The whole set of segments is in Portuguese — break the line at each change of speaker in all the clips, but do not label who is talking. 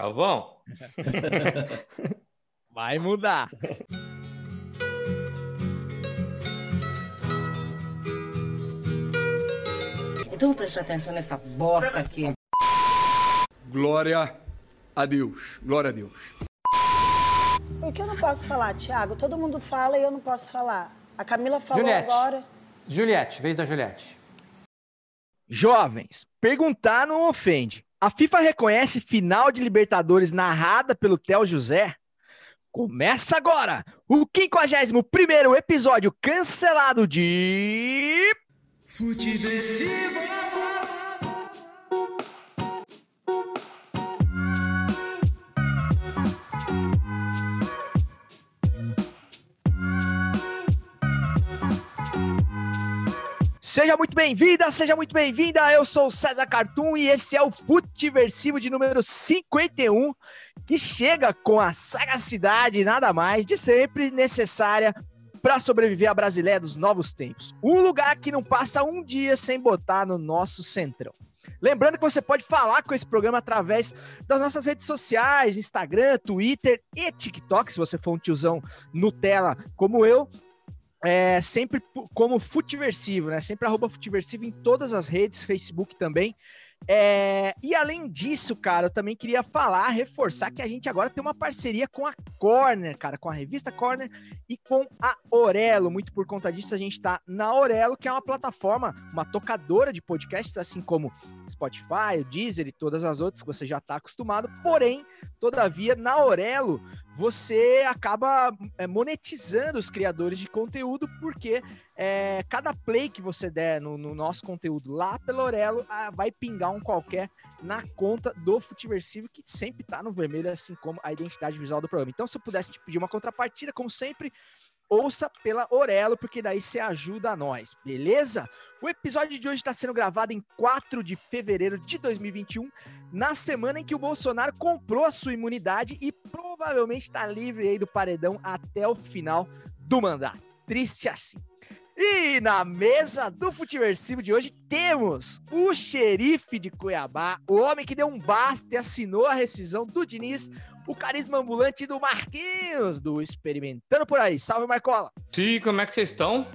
Calvão.
Vai mudar.
Então vou prestar atenção nessa bosta aqui.
Glória a Deus. Glória a Deus.
Por que eu não posso falar, Tiago? Todo mundo fala e eu não posso falar. A Camila falou
Juliette.
agora.
Juliette, vez da Juliette.
Jovens, perguntar não ofende. A FIFA reconhece final de Libertadores narrada pelo Theo José? Começa agora o 51º episódio cancelado de... Seja muito bem-vinda, seja muito bem-vinda. Eu sou o César Cartoon e esse é o Futiversivo de número 51, que chega com a sagacidade nada mais de sempre necessária para sobreviver à Brasileira dos novos tempos. Um lugar que não passa um dia sem botar no nosso centrão. Lembrando que você pode falar com esse programa através das nossas redes sociais, Instagram, Twitter e TikTok, se você for um tiozão Nutella como eu. É, sempre como Futiversivo, né? Sempre arroba Futiversivo em todas as redes, Facebook também. É, e além disso, cara, eu também queria falar, reforçar que a gente agora tem uma parceria com a Corner, cara, com a revista Corner e com a Orelo. Muito por conta disso, a gente tá na Orelo, que é uma plataforma, uma tocadora de podcasts, assim como Spotify, Deezer e todas as outras que você já tá acostumado. Porém, todavia, na Orelo, você acaba é, monetizando os criadores de conteúdo, porque é, cada play que você der no, no nosso conteúdo lá pelo Orelo ah, vai pingar um qualquer na conta do Futiversivo, que sempre tá no vermelho, assim como a identidade visual do programa. Então, se eu pudesse te pedir uma contrapartida, como sempre, ouça pela Orelo, porque daí você ajuda a nós, beleza? O episódio de hoje está sendo gravado em 4 de fevereiro de 2021, na semana em que o Bolsonaro comprou a sua imunidade e provavelmente está livre aí do paredão até o final do mandato. Triste assim. E na mesa do Futiversivo de hoje temos o xerife de Cuiabá, o homem que deu um basta e assinou a rescisão do Diniz, o carisma ambulante do Marquinhos, do Experimentando por aí. Salve, Marcola!
Sim, como é que vocês estão?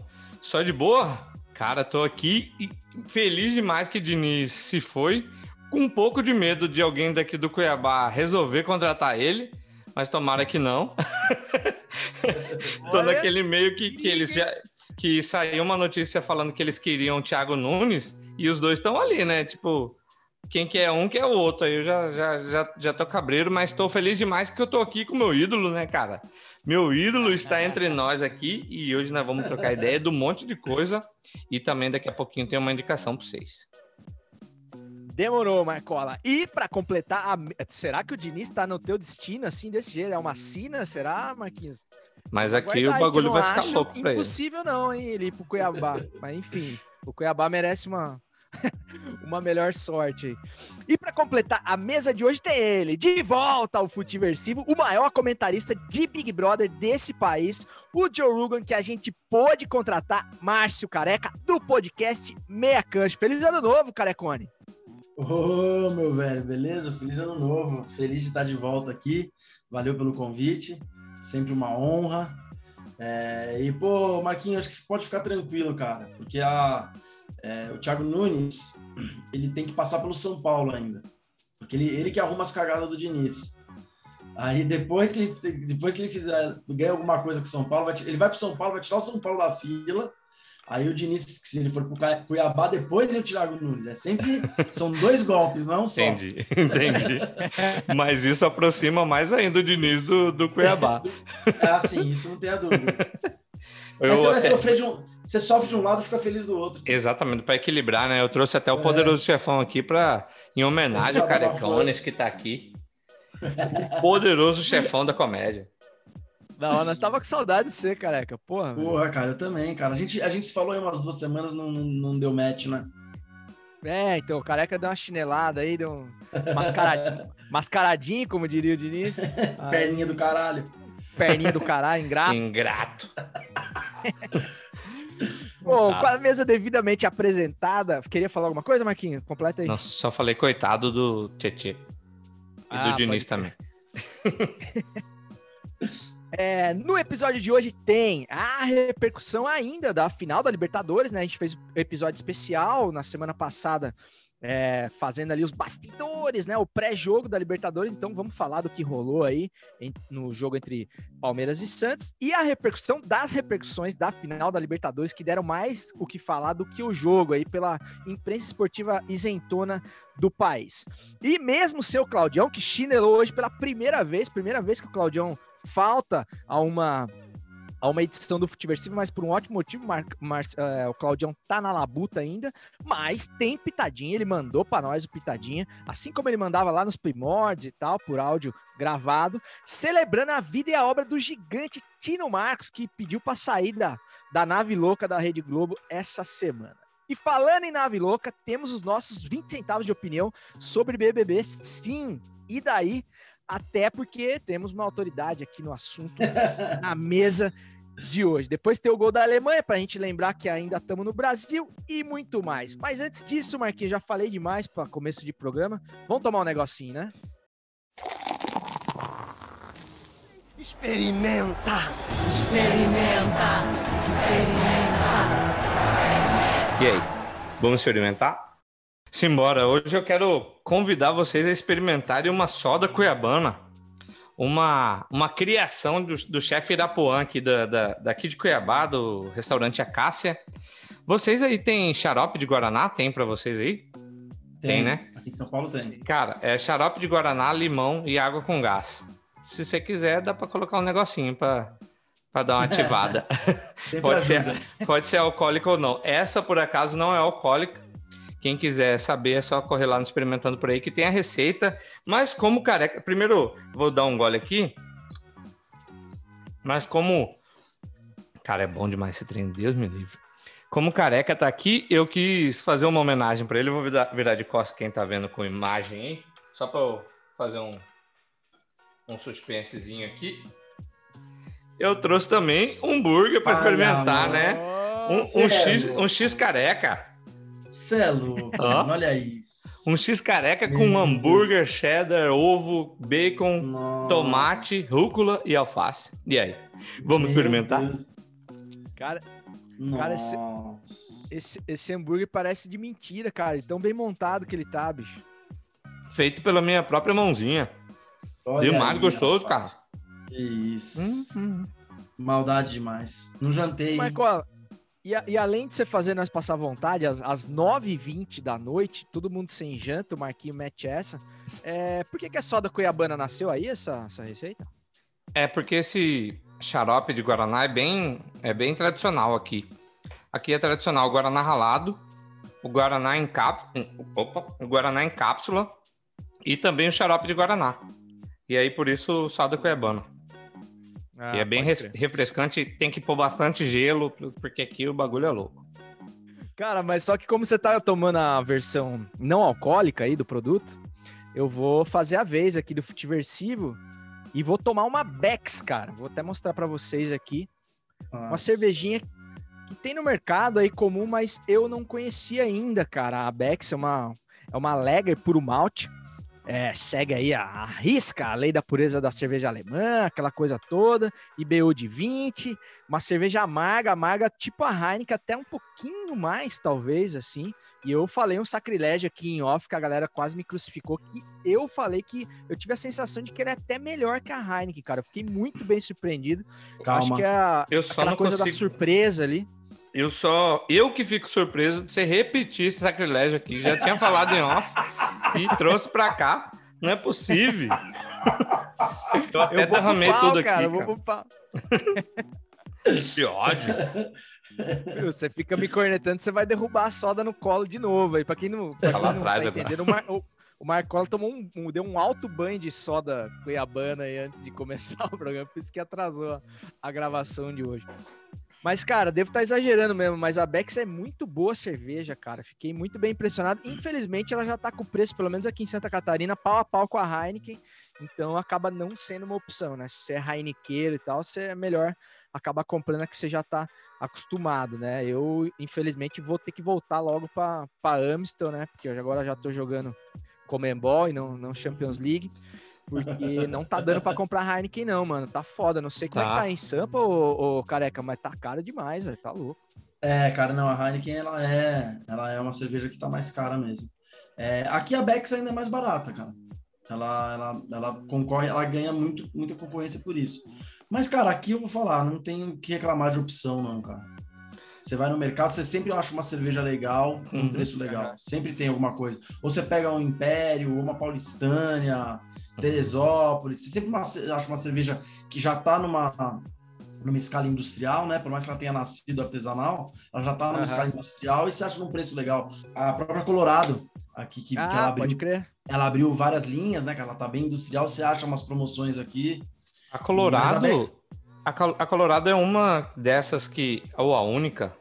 Só de boa? Cara, tô aqui e feliz demais que Diniz se foi, com um pouco de medo de alguém daqui do Cuiabá resolver contratar ele, mas tomara que não. tô
Olha,
naquele meio que, que eles já. Que saiu uma notícia falando que eles queriam o Thiago Nunes e os dois estão ali, né? Tipo, quem quer um quer o outro. Aí eu já, já, já, já tô cabreiro, mas tô feliz demais que eu tô aqui com meu ídolo, né, cara? Meu ídolo está entre nós aqui e hoje nós vamos trocar ideia de um monte de coisa e também daqui a pouquinho tem uma indicação para vocês.
Demorou, Marcola. E pra completar, será que o Diniz tá no teu destino assim, desse jeito? É uma sina? Será, Marquinhos?
Mas aqui
Guarda aí,
o bagulho
eu
vai ficar louco para ele.
Impossível não, hein, ele ir pro Cuiabá. Mas enfim, o Cuiabá merece uma, uma melhor sorte aí. E para completar a mesa de hoje tem ele, de volta ao Futiversivo, o maior comentarista de Big Brother desse país, o Joe Rogan, que a gente pôde contratar, Márcio Careca, do podcast Meia Cancha. Feliz ano novo, Carecone.
Ô, meu velho, beleza? Feliz ano novo. Feliz de estar de volta aqui. Valeu pelo convite. Sempre uma honra. É, e, pô, Marquinhos, acho que você pode ficar tranquilo, cara, porque a, é, o Thiago Nunes, ele tem que passar pelo São Paulo ainda. Porque ele, ele que arruma as cagadas do Diniz. Aí depois que ele, depois que ele fizer, ganha alguma coisa com o São Paulo, vai ele vai pro São Paulo, vai tirar o São Paulo da fila. Aí o Diniz, se ele for pro Cai- Cuiabá, depois vem o Thiago Nunes. É sempre, são dois golpes, não um só.
Entendi, entendi. Mas isso aproxima mais ainda o Diniz do, do Cuiabá.
Ah, sim, isso não tem a dúvida. Mas
Eu
você vai
até-
sofrer de um. Você sofre de um lado e fica feliz do outro.
Exatamente, para equilibrar, né? Eu trouxe até o
É.
poderoso chefão aqui para em homenagem ao Carecones que tá aqui. O poderoso chefão da comédia.
Da hora, nós tava com saudade de você, careca. Porra. velho.
Porra, cara, eu também, cara. A gente, a gente se falou aí umas duas semanas, não, não, não deu match, né?
É, então, o careca deu uma chinelada aí, deu um mascaradinho, mascaradinho como diria o Diniz.
Perninha do caralho.
perninha do caralho, ingrato.
Ingrato.
Bom, com a mesa devidamente apresentada, queria falar alguma coisa, Marquinhos? Completa aí.
Não, só falei coitado do Tietê. E
Ah,
do Diniz também.
É, no episódio de hoje tem a repercussão ainda da final da Libertadores, né? A gente fez um episódio especial na semana passada, é, fazendo ali os bastidores, né? O pré-jogo da Libertadores. Então vamos falar do que rolou aí em- no jogo entre Palmeiras e Santos e a repercussão das repercussões da final da Libertadores que deram mais o que falar do que o jogo aí pela imprensa esportiva isentona do país. E mesmo seu Claudião, que chinelou hoje pela primeira vez, primeira vez que o Claudião falta a uma a uma edição do Futiversivo, mas por um ótimo motivo, Mar, Mar- é, o Claudião tá na labuta ainda, mas tem pitadinha, ele mandou para nós o pitadinha, assim como ele mandava lá nos primórdios e tal, por áudio gravado, celebrando a vida e a obra do gigante Tino Marcos, que pediu para sair da, da nave louca da Rede Globo essa semana. E falando em nave louca, temos os nossos 20 centavos de opinião sobre BBB, sim. E daí, até porque temos uma autoridade aqui no assunto na mesa de hoje. Depois tem o gol da Alemanha, para a gente lembrar que ainda estamos no Brasil e muito mais. Mas antes disso, Marquinhos, já falei demais para começo de programa. Vamos tomar um negocinho, né?
Experimenta! Experimenta!
E aí, vamos experimentar? Simbora, hoje eu quero convidar vocês a experimentarem uma soda cuiabana, uma, uma criação do, do chefe Irapuã aqui da, da- daqui de Cuiabá, do restaurante Acácia. Vocês aí têm xarope de Guaraná? Tem pra vocês aí? Tem, né?
Aqui em São Paulo tem.
Cara, é xarope de Guaraná, limão e água com gás. Se você quiser, dá pra colocar um negocinho pra, pra dar uma ativada. Pode ser, pode ser alcoólica ou não. Essa, por acaso, não é alcoólica. Quem quiser saber, é só correr lá no Experimentando por aí, que tem a receita. Mas como careca... Primeiro, vou dar um gole aqui. Mas como... Cara, é bom demais esse trem, Deus me livre. Como careca tá aqui, eu quis fazer uma homenagem para ele. Eu vou virar, de costas quem tá vendo com imagem aí. Só para eu fazer um, um suspensezinho aqui. Eu trouxe também um hambúrguer para experimentar,
mano.
né? Um, um X, um X careca.
Cê é louco,
Ó.
mano, olha isso.
Um X careca com
Meu
hambúrguer, cheddar, ovo, bacon,
Nossa.
tomate, rúcula e alface. E aí? Vamos
Meu
experimentar?
Deus.
Cara. Cara, esse- esse, esse hambúrguer parece de mentira, cara. Tão bem montado que ele tá, bicho.
Feito pela minha própria mãozinha.
Olha
demais
aí,
gostoso,
rapaz. Que isso.
Hum,
Maldade demais. Não jantei.
Marcola, e, e além de você fazer nós passar vontade, às, às 9h20 da noite, todo mundo sem janta, o Marquinho mete essa. É, por que, que a soda cuiabana nasceu aí, essa, essa receita?
É porque esse xarope de Guaraná é bem, é bem tradicional aqui. Aqui é tradicional o Guaraná ralado, o Guaraná em cap... Opa, o Guaraná em cápsula e também o xarope de Guaraná. E aí, por isso, o saldo cuiabano. Que é bem
crer.
refrescante, tem que pôr bastante gelo, porque aqui o bagulho é louco.
Cara, mas só que como você tá tomando a versão não alcoólica aí do produto, eu vou fazer a vez aqui do Futiversivo e vou tomar uma Bex, cara. Vou até mostrar pra vocês aqui. Uma
Nossa.
cervejinha que tem no mercado aí comum, mas eu não conhecia ainda, cara. A Bex é uma, é uma Lager puro malte. É, segue aí a, a risca, a lei da pureza da cerveja alemã, aquela coisa toda, IBU de 20, uma cerveja amarga, amarga tipo a Heineken, até um pouquinho mais, talvez, assim. E eu falei um sacrilégio aqui em off, que a galera quase me crucificou, que eu falei que eu tive a sensação de que ele é até melhor que a Heineken, cara. Eu fiquei muito bem surpreendido. Acho
Calma.
que é a,
Eu só
aquela coisa da
consigo-
surpresa ali.
Eu só. Eu que fico surpreso de você repetir esse sacrilégio aqui. Já tinha falado em off e trouxe pra cá. Não é possível. Eu até
Eu
derramei
pau,
tudo aqui.
cara.
Cara,
eu pau.
Que ódio.
Você fica me cornetando, você vai derrubar a soda no colo de novo. Aí, pra quem não, pra
Tá
quem
lá
não
atrás
tá entendendo, o, Mar, o, o Marcola tomou um, um- deu um alto banho de soda cuiabana aí antes de começar o programa, por isso que atrasou a, a gravação de hoje. Mas, cara, devo estar exagerando mesmo, mas a Bex é muito boa cerveja, cara. Fiquei muito bem impressionado. Infelizmente, ela já tá com preço, pelo menos aqui em Santa Catarina, pau a pau com a Heineken. Então, acaba não sendo uma opção, né? Se é Heinekeiro e tal, você é melhor acabar comprando a que você já tá acostumado, né? Eu, infelizmente, vou ter que voltar logo para Amstel, né? Porque agora já tô jogando Comembol e não, não Champions League. Porque não tá dando pra comprar Heineken, não, mano. Tá foda. Não sei como é que
Tá.
tá em Sampa, ô, ô, careca, mas tá caro demais, velho. Tá louco.
É, cara, não, a Heineken, ela é, ela é uma cerveja que tá mais cara mesmo. É, aqui a Bex ainda é mais barata, cara. Ela, ela, ela concorre, ela ganha muito, muita concorrência por isso. Mas, cara, aqui eu vou falar, não tem o que reclamar de opção, não, cara. Você vai no mercado, você sempre acha uma cerveja legal, com um
Uhum.
preço legal. Sempre tem alguma coisa. Ou você pega um Império, ou uma Paulistânia, Teresópolis. Você sempre uma- acha uma cerveja que já tá numa, numa escala industrial, né? Por mais que ela tenha nascido artesanal, ela já tá numa
Aham.
escala industrial e você acha num preço legal. A própria Colorado, aqui que, que ela,
Ah,
abriu,
pode crer.
ela abriu várias linhas, né? Que ela tá bem industrial, você acha umas promoções aqui.
A Colorado,
Bex-
a, Col- a Colorado é uma dessas que, ou a única,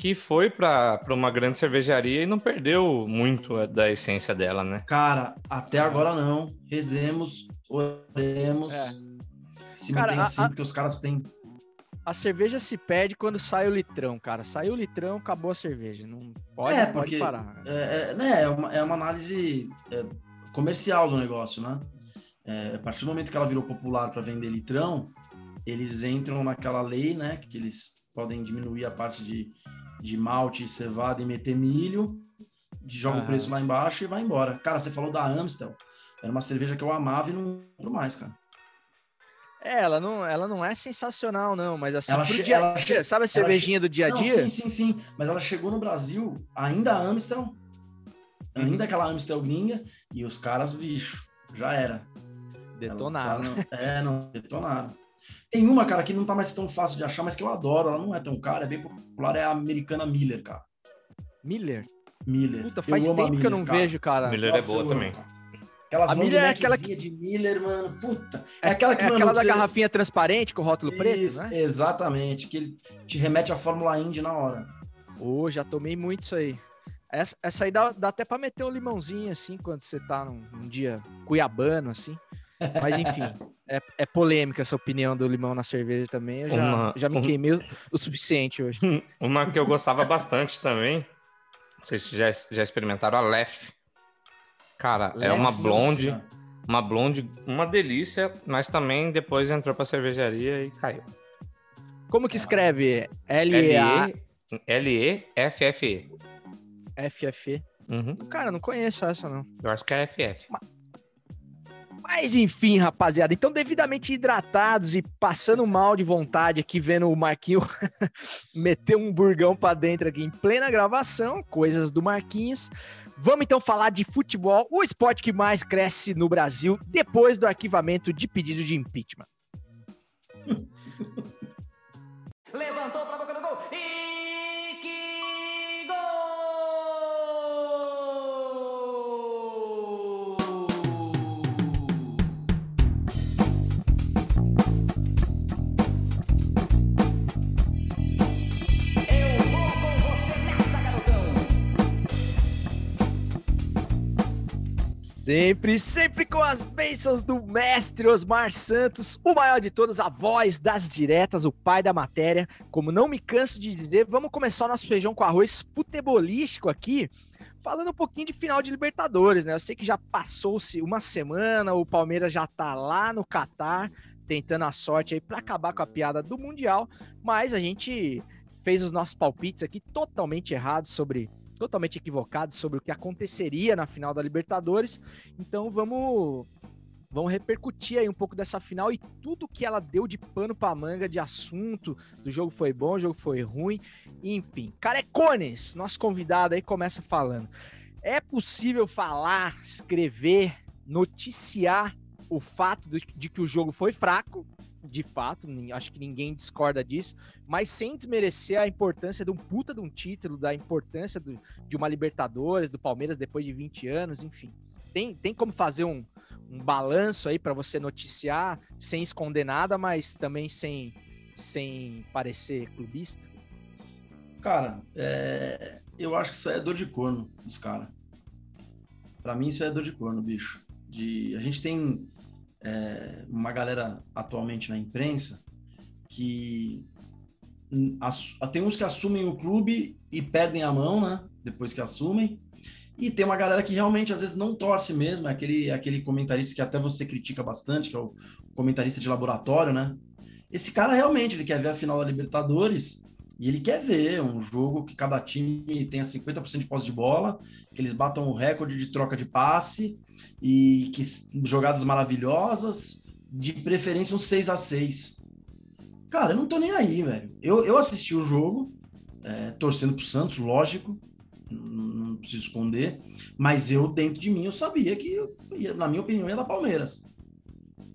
que foi para uma grande cervejaria e não perdeu muito da essência dela, né?
Cara, até agora não. Rezemos, oremos.
É.
Se
Cara,
mantém assim,
a-
porque os caras têm.
A cerveja se perde quando sai o litrão, cara. Saiu o litrão, acabou a cerveja. Não pode,
É,
pode
porque-
parar.
É, é, né, é, uma, é uma análise é, comercial do negócio, né? É, a partir do momento que ela virou popular para vender litrão, eles entram naquela lei, né? Que eles podem diminuir a parte de, de malte cevada e meter milho, de joga
Aham.
o preço lá embaixo e vai embora. Cara, você falou da Amstel. Era uma cerveja que eu amava e não compro mais, cara.
É, ela não, ela não é sensacional, não, mas assim,
Ela che-
dia
ela che-
sabe a cervejinha do dia a
Não,
dia?
sim, sim, sim. Mas ela chegou no Brasil, ainda a Amstel,
Uhum.
ainda aquela Amstel gringa, e os caras, bicho, já era.
Detonaram.
Ela tá no- É, não, detonaram. Tem uma, cara, que não tá mais tão fácil de achar, mas que eu adoro. Ela não é tão cara, é bem popular, é a americana Miller, cara.
Miller?
Miller.
Puta, faz tempo que eu
Miller,
não
cara.
vejo, cara.
Miller
Nossa,
é boa também.
cara. Aquelas
A Miller é aquela
que... de Miller, mano, puta. É,
É,
aquela que,
é
mano,
aquela da
você-
garrafinha transparente com o rótulo preto,
Isso,
né?
Exatamente, que ele te remete à Fórmula Indy na hora.
Ô, já tomei muito isso aí. Essa, essa aí dá, dá até pra meter um limãozinho, assim, quando você tá num, num dia cuiabano, assim. Mas enfim, é, é polêmica essa opinião do limão na cerveja também. Eu já,
Uma-
já me
um-
queimei o, o suficiente hoje.
Uma que eu gostava bastante também, não sei se já, já experimentaram, a Lef. Cara, é uma
Nossa
blonde,
Senhora.
uma blonde, uma delícia, mas também depois entrou pra cervejaria e caiu.
Como que escreve? L-E-A-F-F-E?
L-E-L-E-F-F-E. Uhum,
Cara, não conheço essa, não.
eu acho que é FF.
Mas enfim, rapaziada, então devidamente hidratados e passando mal de vontade aqui, vendo o Marquinho meter um burgão pra dentro aqui em plena gravação, coisas do Marquinhos. Vamos então falar de futebol, o esporte que mais cresce no Brasil depois do arquivamento de pedido de impeachment.
Levantou do
Sempre, sempre com as bênçãos do mestre Osmar Santos, o maior de todos, a voz das diretas, o pai da matéria. Como não me canso de dizer, vamos começar o nosso feijão com arroz futebolístico aqui, falando um pouquinho de final de Libertadores, né? Eu sei que já passou-se uma semana, o Palmeiras já tá lá no Catar, tentando a sorte aí para acabar com a piada do Mundial, mas a gente fez os nossos palpites aqui totalmente errados sobre totalmente equivocados sobre o que aconteceria na final da Libertadores. Então vamos vamos repercutir aí um pouco dessa final e tudo que ela deu de pano para manga de assunto. Do jogo foi bom, o jogo foi ruim, enfim. Carecones, nosso convidado aí começa falando. É possível falar, escrever, noticiar o fato de, de que o jogo foi fraco, de fato, acho que ninguém discorda disso, mas sem desmerecer a importância de um puta de um título, da importância do- de uma Libertadores, do Palmeiras depois de 20 anos, enfim. Tem, tem como fazer um, um balanço aí para você noticiar sem esconder nada, mas também sem, sem parecer clubista?
Cara, é, eu acho que isso é dor de corno dos caras. Pra mim, isso é dor de corno, bicho. De, a gente tem é, uma galera atualmente na imprensa que tem uns que assumem o clube e perdem a mão, né? Depois que assumem. E tem uma galera que realmente às vezes não torce mesmo, é aquele, aquele comentarista que até você critica bastante, que é o comentarista de laboratório, né? Esse cara realmente ele quer ver a final da Libertadores e ele quer ver um jogo que cada time tenha 50% de posse de bola, que eles batam o recorde de troca de passe e que jogadas maravilhosas, de preferência um 6 a 6 Cara, eu não tô nem aí, velho. Eu, eu assisti o jogo, é, torcendo pro Santos, lógico, não preciso esconder, mas eu, dentro de mim, eu sabia que, na minha opinião, ia dar Palmeiras.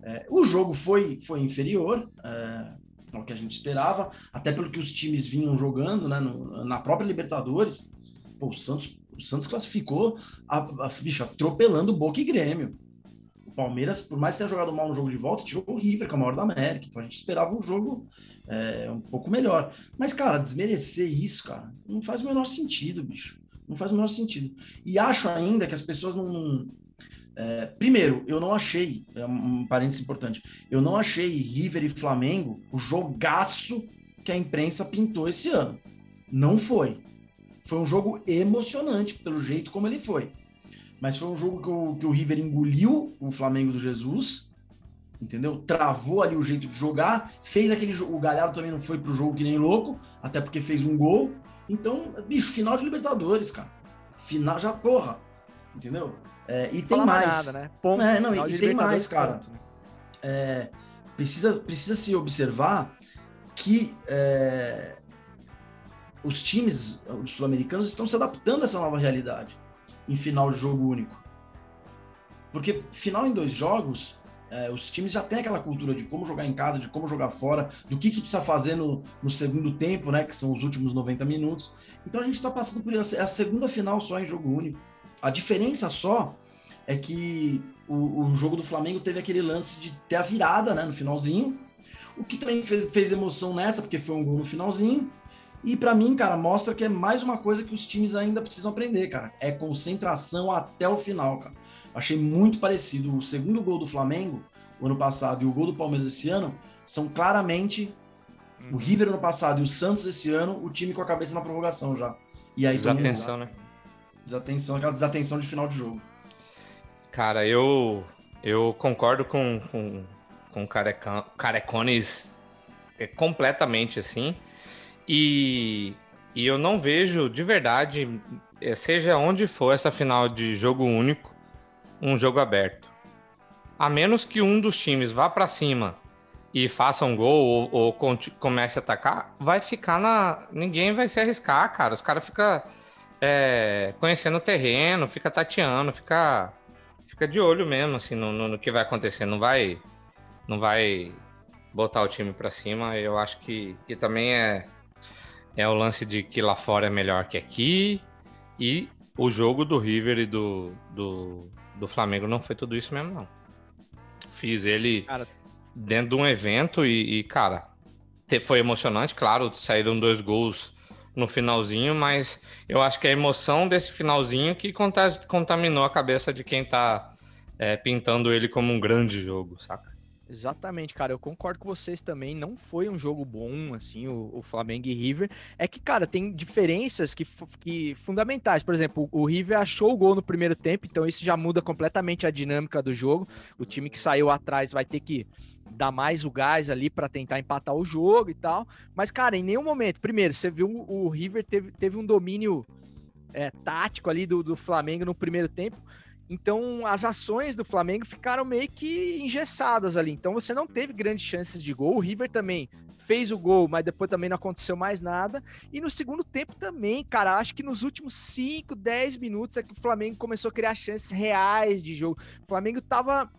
É, o jogo foi, foi inferior é, ao que a gente esperava, até pelo que os times vinham jogando né, no, na própria Libertadores. Pô, o Santos, o Santos classificou, a, a, bicho, atropelando Boca e Grêmio. Palmeiras, por mais que tenha jogado mal no jogo de volta, tirou o River, que é o maior da América. Então a gente esperava um jogo é, um pouco melhor. Mas, cara, desmerecer isso, cara, não faz o menor sentido, bicho. Não faz o menor sentido. E acho ainda que as pessoas não. É, primeiro, eu não achei, é um parênteses importante, eu não achei River e Flamengo o jogaço que a imprensa pintou esse ano. Não foi. Foi um jogo emocionante pelo jeito como ele foi mas foi um jogo que o, que o River engoliu o Flamengo do Jesus, entendeu? Travou ali o jeito de jogar, fez aquele jogo. O Galhardo também não foi pro jogo que nem louco, até porque fez um gol. Então, bicho, final de Libertadores, cara. Final já, porra, entendeu? É, e tem mais. Nada, né? Ponto, é, não, e, e tem mais, cara. Ponto, né? é, precisa, precisa se observar que é, os times sul-americanos estão se adaptando a essa nova realidade em final de jogo único. Porque final em dois jogos, é, os times já têm aquela cultura de como jogar em casa, de como jogar fora, do que, que precisa fazer no, no segundo tempo, né? Que são os últimos 90 minutos. Então a gente está passando por isso. É a segunda final só em jogo único. A diferença só é que o, o jogo do Flamengo teve aquele lance de ter a virada né, no finalzinho. O que também fez, fez emoção nessa, porque foi um gol no finalzinho. E para mim, cara, mostra que é mais uma coisa que os times ainda precisam aprender, cara. É concentração até o final, cara. Achei muito parecido. O segundo gol do Flamengo, o ano passado, e o gol do Palmeiras esse ano, são claramente o uhum. River ano passado e o Santos esse ano, o time com a cabeça na prorrogação já. E aí
desatenção, né?
Desatenção, aquela desatenção de final de jogo.
Cara, eu eu concordo com com, com Carecones é, completamente assim. E, e eu não vejo de verdade, eh, seja onde for essa final de jogo único, um jogo aberto. A menos que um dos times vá para cima e faça um gol ou, ou, comece a atacar, vai ficar na. Ninguém vai se arriscar, cara. Os caras ficam é, conhecendo o terreno, fica tateando, fica, fica de olho mesmo, assim, no, no, no que vai acontecer. Não vai, não vai botar o time para cima. Eu acho que, que também é é o lance de que lá fora é melhor que aqui. E o jogo do River e do, do, do Flamengo não foi tudo isso mesmo, não. Fiz ele cara... dentro de um evento e, e, cara, foi emocionante, claro, saíram dois gols no finalzinho, mas eu acho que a emoção desse finalzinho que contaminou a cabeça de quem tá é, pintando ele como um grande jogo, saca?
Exatamente, cara, eu concordo com vocês também. Não foi um jogo bom, assim, o, o Flamengo e River. É que, cara, tem diferenças que, que fundamentais. Por exemplo, o River achou o gol no primeiro tempo, então isso já muda completamente a dinâmica do jogo. O time que saiu atrás vai ter que dar mais o gás ali para tentar empatar o jogo e tal. Mas, cara, em nenhum momento, primeiro, você viu o River teve, teve um domínio é, tático ali do, do Flamengo no primeiro tempo então, as ações do Flamengo ficaram meio que engessadas ali. Então, você não teve grandes chances de gol. O River também fez o gol, mas depois também não aconteceu mais nada. E no segundo tempo também, cara, acho que nos últimos 5, 10 minutos é que o Flamengo começou a criar chances reais de jogo. O Flamengo tava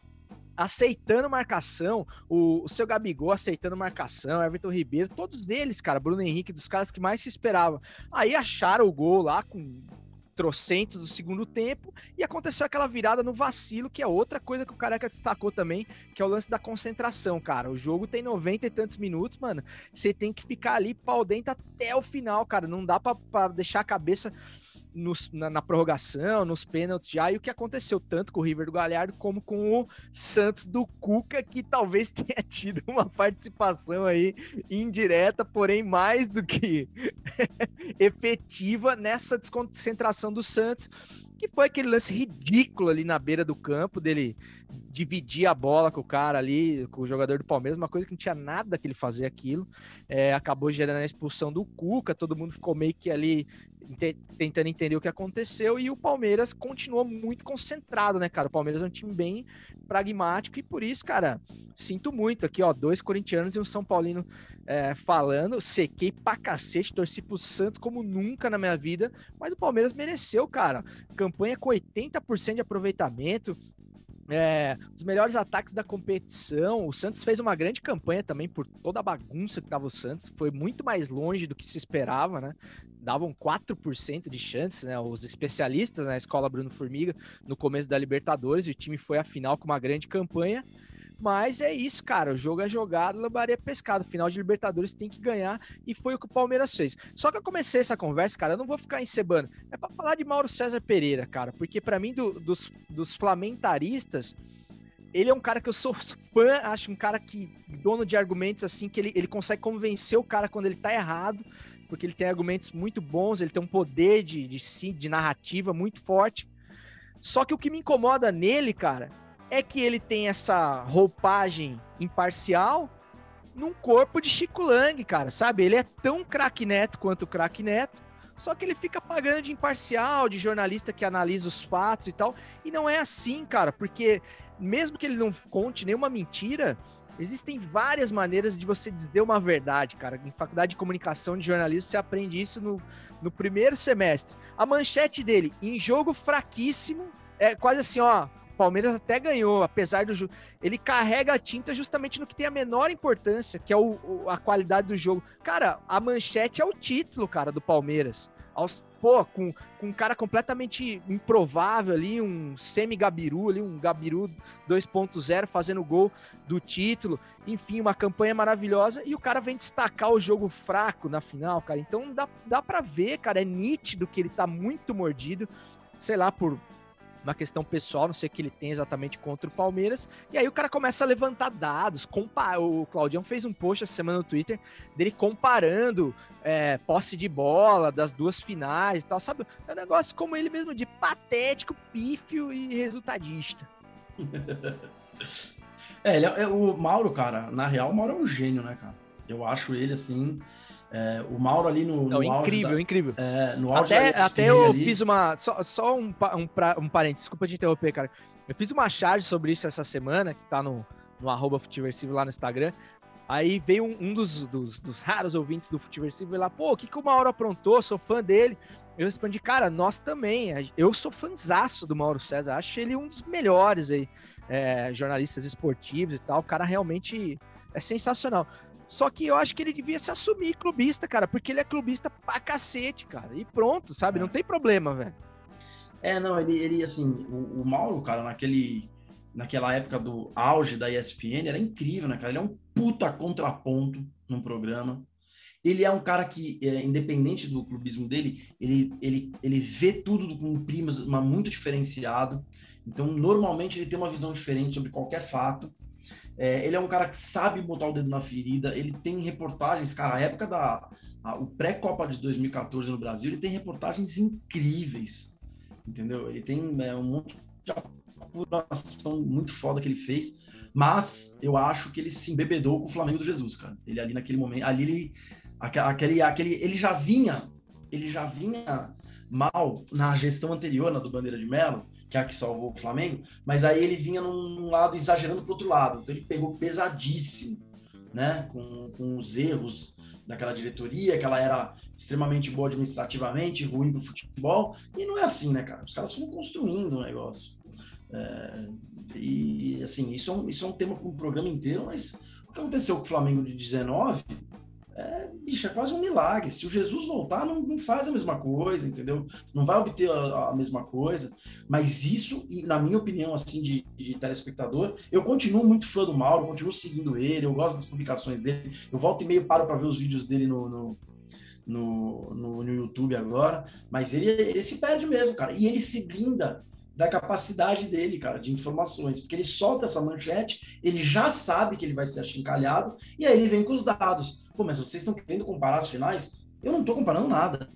aceitando marcação, o, o seu Gabigol aceitando marcação, Everton Ribeiro, todos eles, cara, Bruno Henrique, dos caras que mais se esperava. Aí acharam o gol lá com trocentos do segundo tempo e aconteceu aquela virada no vacilo, que é outra coisa que o Careca destacou também, que é o lance da concentração, cara. O jogo tem 90 e tantos minutos, mano. Você tem que ficar ali pau dentro até o final, cara. Não dá para deixar a cabeça nos, na, na, prorrogação, nos pênaltis já, e o que aconteceu tanto com o River do Galhardo como com o Santos do Cuca, que talvez tenha tido uma participação aí indireta, porém mais do que efetiva nessa desconcentração do Santos. que foi aquele lance ridículo ali na beira do campo dele dividir a bola com o cara ali, com o jogador do Palmeiras, uma coisa que não tinha nada que ele fazer aquilo. É, acabou gerando a expulsão do Cuca, todo mundo ficou meio que ali tentando entender o que aconteceu e o Palmeiras continuou muito concentrado, né, cara? O Palmeiras é um time bem pragmático e por isso, cara, sinto muito aqui, ó, dois corintianos e um São Paulino é, falando, sequei pra cacete, torci pro Santos como nunca na minha vida, mas o Palmeiras mereceu, cara. Campanha com 80% de aproveitamento, é, os melhores ataques da competição. O Santos fez uma grande campanha também por toda a bagunça que estava o Santos. Foi muito mais longe do que se esperava, né? Davam 4% de chances, né? Os especialistas na escola Bruno Formiga no começo da Libertadores. E o time foi à final com uma grande campanha. Mas é isso, cara. O jogo é jogado, lambaria é pescado. Final de Libertadores tem que ganhar e foi o que o Palmeiras fez. Só que eu comecei essa conversa, cara. Eu não vou ficar encebando. É para falar de Mauro César Pereira, cara. Porque para mim, do, dos, dos flamentaristas, ele é um cara que eu sou fã. Acho um cara que, dono de argumentos, assim, que ele, ele consegue convencer o cara quando ele tá errado. Porque ele tem argumentos muito bons, ele tem um poder de, de, de narrativa muito forte. Só que o que me incomoda nele, cara, é que ele tem essa roupagem imparcial num corpo de Chico Lang, cara, sabe? Ele é tão craque neto quanto o craque neto, só que ele fica pagando de imparcial, de jornalista que analisa os fatos e tal. E não é assim, cara, porque mesmo que ele não conte nenhuma mentira, existem várias maneiras de você dizer uma verdade, cara. Em faculdade de comunicação de jornalismo, você aprende isso no, no primeiro semestre. A manchete dele, em jogo fraquíssimo, é quase assim, ó. Palmeiras até ganhou, apesar do ele carrega a tinta justamente no que tem a menor importância, que é o, o, a qualidade do jogo. Cara, a manchete é o título, cara, do Palmeiras. Aos, pô, com, com um cara completamente improvável ali, um semi-gabiru ali, um gabiru 2.0 fazendo gol do título. Enfim, uma campanha maravilhosa e o cara vem destacar o jogo fraco na final, cara. Então dá, dá pra ver, cara, é nítido que ele tá muito mordido, sei lá, por uma questão pessoal, não sei o que ele tem exatamente contra o Palmeiras. E aí o cara começa a levantar dados. Compa o Claudião fez um post essa semana no Twitter dele comparando é, posse de bola das duas finais e tal, sabe? É um negócio, como ele mesmo, de patético, pífio e resultadista.
é, ele é, é, o Mauro, cara, na real, o Mauro é um gênio, né, cara? Eu acho ele assim é, o Mauro ali no.
Não, incrível, da, incrível.
É, no
até, até eu ali... fiz uma. Só, só um, um, um parênteses, desculpa te interromper, cara. Eu fiz uma charge sobre isso essa semana, que tá no, no arroba Futiversivo lá no Instagram. Aí veio um, um dos, dos, dos, raros ouvintes do Futiversivo e lá, pô, o que, que o Mauro aprontou? Sou fã dele. Eu respondi, cara, nós também. Eu sou fãzaço do Mauro César. Acho ele um dos melhores aí, é, jornalistas esportivos e tal. O cara realmente é sensacional. Só que eu acho que ele devia se assumir clubista, cara, porque ele é clubista pra cacete, cara. E pronto, sabe? É. Não tem problema, velho.
É, não, ele, ele assim, o, o Mauro, cara, naquele, naquela época do auge da ESPN, era incrível, né, cara? Ele é um puta contraponto num programa. Ele é um cara que, é, independente do clubismo dele, ele, ele, ele vê tudo com um prisma muito diferenciado. Então, normalmente, ele tem uma visão diferente sobre qualquer fato. É, ele é um cara que sabe botar o dedo na ferida. Ele tem reportagens, cara, a época da. A, o pré-Copa de 2014 no Brasil, ele tem reportagens incríveis. Entendeu? Ele tem é, um monte de apuração muito foda que ele fez. Mas eu acho que ele se embebedou com o Flamengo do Jesus, cara. Ele ali naquele momento. Ali ele. Aquele, aquele, ele já vinha. Ele já vinha mal na gestão anterior, na do Bandeira de Melo que é a que salvou o Flamengo, mas aí ele vinha num lado exagerando para outro lado. Então ele pegou pesadíssimo, né? Com, com os erros daquela diretoria, que ela era extremamente boa administrativamente, ruim para o futebol. E não é assim, né, cara? Os caras foram construindo o negócio. É, e assim, isso é, um, isso é um tema para um programa inteiro, mas o que aconteceu com o Flamengo de 19 é, bicho, é quase um milagre. Se o Jesus voltar, não, não faz a mesma coisa, entendeu? Não vai obter a, a, mesma coisa. Mas isso, na minha opinião, assim, de, de telespectador, eu continuo muito fã do Mauro, continuo seguindo ele, eu gosto das publicações dele. Eu volto e meio paro para ver os vídeos dele no, no no, no, no, YouTube agora, mas ele, ele se perde mesmo, cara. E ele se blinda da capacidade dele, cara, de informações, porque ele solta essa manchete, ele já sabe que ele vai ser achincalhado, e aí ele vem com os dados. Pô, mas vocês estão querendo comparar as finais? Eu não estou comparando nada.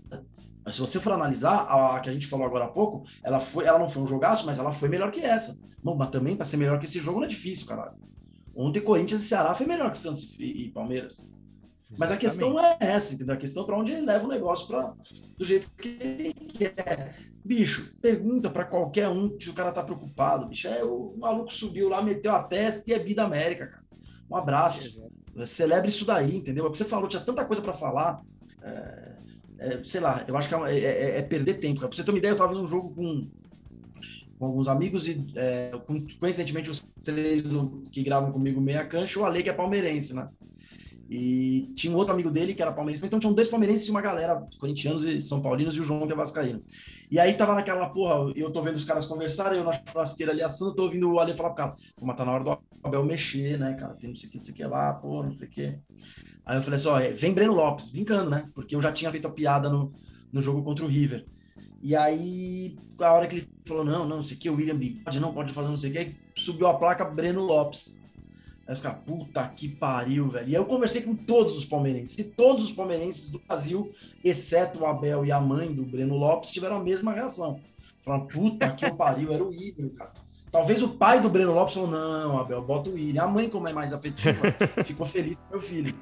Mas se você for analisar, a que a gente falou agora há pouco, ela, foi, ela não foi um jogaço, mas ela foi melhor que essa. Bom, mas também para ser melhor que esse jogo não é difícil, caralho. Ontem Corinthians e Ceará foi melhor que Santos e Palmeiras. Mas a questão não é essa, entendeu? A questão é para onde ele leva o negócio pra, do jeito que ele quer. Bicho, pergunta para qualquer um se o cara tá preocupado. Bicho, é, o maluco subiu lá, meteu a testa e é vida América, cara. Um abraço. Celebre isso daí, entendeu? É o que você falou, tinha tanta coisa para falar. É, é, sei lá, eu acho que é, é, é perder tempo. Pra você ter uma ideia, eu tava vendo um jogo com, com alguns amigos e, é, com, coincidentemente, os três que gravam comigo meia cancha, o Ale, que é palmeirense, né? E tinha um outro amigo dele que era palmeirense. Então tinham dois palmeirenses e uma galera, corintianos e são paulinos, e o João que é vascaíno. E aí tava naquela porra, eu tô vendo os caras conversarem, eu na churrasqueira ali assando, tô ouvindo o Ale falar pro cara, pô, mas tá na hora do Abel mexer, né, cara? Tem não sei o que, não sei o que lá, pô, não sei o que. Aí eu falei assim, ó, vem Breno Lopes, brincando, né? Porque eu já tinha feito a piada no, no jogo contra o River. E aí, a hora que ele falou, não, não, não sei o que, o William Bigode não pode fazer não sei o que, subiu a placa Breno Lopes. Aí os caras, puta que pariu, velho. E aí eu conversei com todos os palmeirenses. E todos os palmeirenses do Brasil, exceto o Abel e a mãe do Breno Lopes, tiveram a mesma reação. Falaram, puta que pariu, era o William, cara. Talvez o pai do Breno Lopes falou, não, Abel, bota o William. A mãe, como é mais afetiva, ficou feliz com meu filho.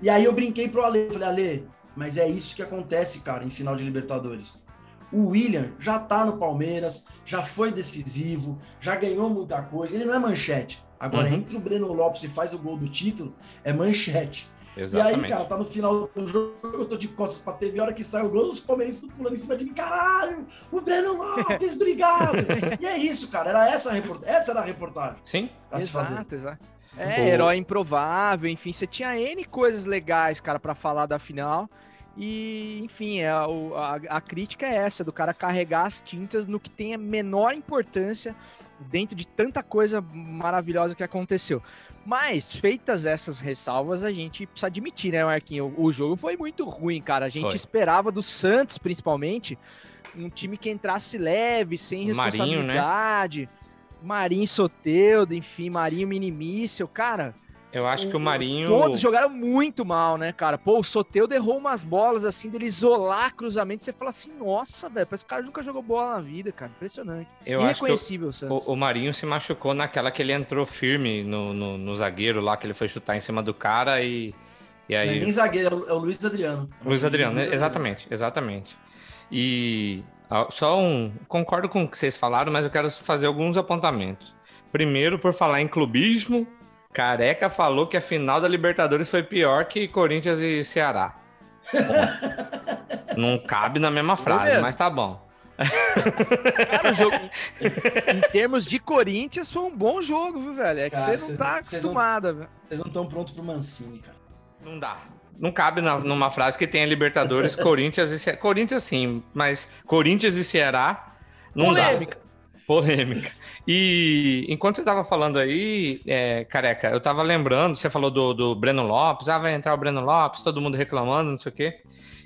E aí eu brinquei pro Ale, falei, Ale, mas é isso que acontece, cara, em final de Libertadores. O William já tá no Palmeiras, já foi decisivo, já ganhou muita coisa. Ele não é manchete. Agora, uhum. entre o Breno Lopes e faz o gol do título, é manchete. Exatamente. E aí, cara, tá no final do jogo, eu tô de costas pra TV, a hora que sai o gol, os palmeirenses estão pulando em cima de mim, caralho, o Breno Lopes, obrigado! e é isso, cara, era essa a reportagem, essa era a reportagem.
Sim,
exato, exato. É, herói improvável, enfim, você tinha N coisas legais, cara, para falar da final. E, enfim, é, a, a, a, crítica é essa, do cara carregar as tintas no que tem a menor importância dentro de tanta coisa maravilhosa que aconteceu. Mas, feitas essas ressalvas, a gente precisa admitir, né, Marquinhos? O, o jogo foi muito ruim, cara. A gente foi. esperava do Santos, principalmente, um time que entrasse leve, sem responsabilidade. Marinho, né? Marinho Soteudo, enfim, Marinho Minimício, cara
eu acho que o Marinho.
Todos jogaram muito mal, né, cara? Pô, o Soteudo errou umas bolas assim, dele isolar cruzamento. Você fala assim, nossa, velho, esse cara nunca jogou bola na vida, cara. Impressionante.
Eu Irreconhecível, acho que o, o, Marinho se machucou naquela que ele entrou firme no, no, no, zagueiro lá, que ele foi chutar em cima do cara e. E aí...
Não é nem zagueiro, é o Luiz Adriano.
Luiz Adriano, Luiz exatamente, Adriano. exatamente. E só um. Concordo com o que vocês falaram, mas eu quero fazer alguns apontamentos. Primeiro, por falar em clubismo, Careca falou que a final da Libertadores foi pior que Corinthians e Ceará. Bom, não cabe na mesma frase, mas tá bom.
Cara, o jogo, em termos de Corinthians, foi um bom jogo, viu, velho? É que cara, você não tá acostumado, velho.
Vocês não estão prontos pro Mancini, cara.
Não dá. Não cabe na, numa frase que tenha Libertadores, Corinthians e Ceará. Corinthians sim, mas Corinthians e Ceará não Polêmica. dá. Polêmica. E enquanto você estava falando aí, é, careca, eu estava lembrando, você falou do, do Breno Lopes, ah, vai entrar o Breno Lopes, todo mundo reclamando, não sei o quê.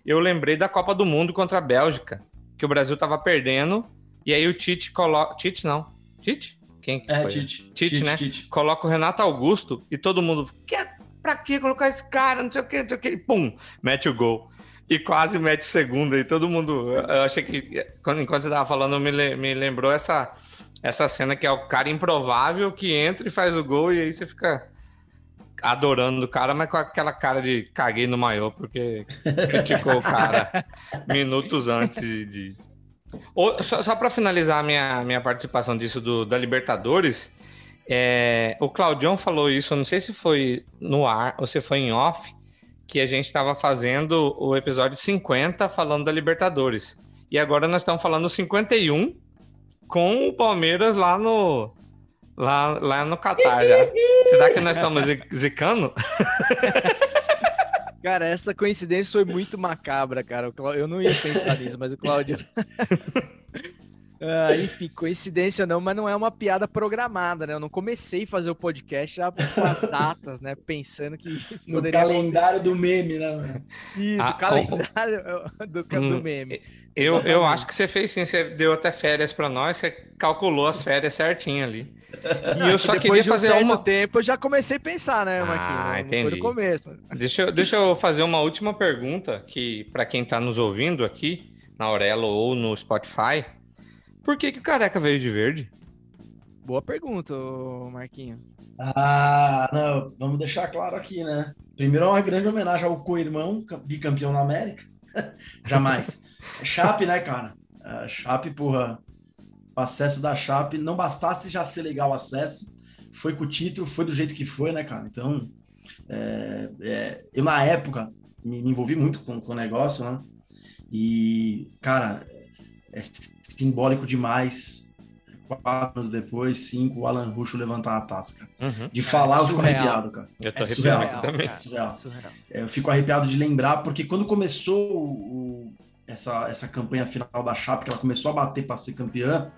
Eu lembrei da Copa do Mundo contra a Bélgica, que o Brasil estava perdendo, e aí o Tite coloca. Tite não. Tite? Quem
é, foi? Tite.
Tite, Tite né? Tite. Coloca o Renato Augusto e todo mundo. Que, pra que colocar esse cara? Não sei o quê, não sei o. Pum! Mete o gol e quase mete o segundo. E todo mundo. Eu achei que, enquanto você estava falando, me, me lembrou essa, essa cena que é o cara improvável que entra e faz o gol, e aí você fica adorando o cara, mas com aquela cara de caguei no maior, porque criticou o cara minutos antes de. Ou, só só para finalizar minha, minha participação disso do, da Libertadores. É, o Claudião falou isso, eu não sei se foi no ar ou se foi em off, que a gente estava fazendo o episódio 50 falando da Libertadores. E agora nós estamos falando 51 com o Palmeiras lá no lá, lá no Catar já. Será que nós estamos zicando?
Cara, essa coincidência foi muito macabra, cara. Eu não ia pensar nisso, mas o Cláudio. Uh, enfim, coincidência ou não, mas não é uma piada programada, né? Eu não comecei a fazer o podcast já com as datas, né? Pensando que
isso No calendário do meme, né?
Isso, ah, o calendário oh, do, do hum, meme.
Eu, eu acho que você fez sim, você deu até férias para nós, você calculou as férias certinho ali.
E eu só queria fazer um uma tempo, eu já comecei a pensar, né, Marquinhos?
Ah, entendi. Foi
começo.
Deixa eu, deixa eu fazer uma última pergunta que para quem está nos ouvindo aqui, na Aurelo ou no Spotify, por que, que o careca veio de verde?
Boa pergunta, Marquinho.
Ah, não, vamos deixar claro aqui, né? Primeiro é uma grande homenagem ao co-irmão, cam- bicampeão na América. Jamais. Chape, né, cara? A Chape, porra, o acesso da Chape, não bastasse já ser legal o acesso, foi com o título, foi do jeito que foi, né, cara? Então, é, é, eu na época me, me envolvi muito com, com o negócio, né? E, cara, é simbólico demais. Quatro anos depois, cinco, o Alan Russo levantar a taça.
Uhum.
De falar, eu fico arrepiado, cara.
Eu tô
É
arrepiado
surreal,
aqui também.
cara.
Surreal.
Surreal.
É, Eu fico arrepiado de lembrar, porque quando começou o- o- essa, essa campanha final da Chape, que ela começou a bater para ser campeã,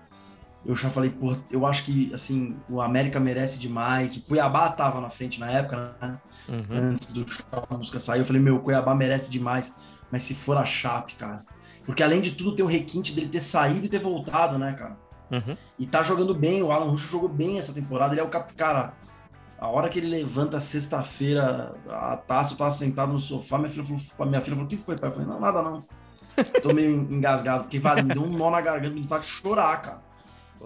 eu já falei, pô, eu acho que assim, o América merece demais. O Cuiabá tava na frente na época, né?
Uhum.
Antes do Chamusca sair, eu falei, meu, o Cuiabá merece demais. Mas se for a Chape, cara. Porque além de tudo, tem o requinte dele ter saído e ter voltado, né, cara?
Uhum.
E tá jogando bem, o Alan Russo jogou bem essa temporada, ele é o cap... Cara, a hora que ele levanta sexta-feira a taça, eu tava sentado no sofá, minha filha falou, minha filha falou, o que foi, pai? Eu falei, não, nada não. Tô meio engasgado, porque vale, me deu um nó na garganta, me vontade de chorar, cara.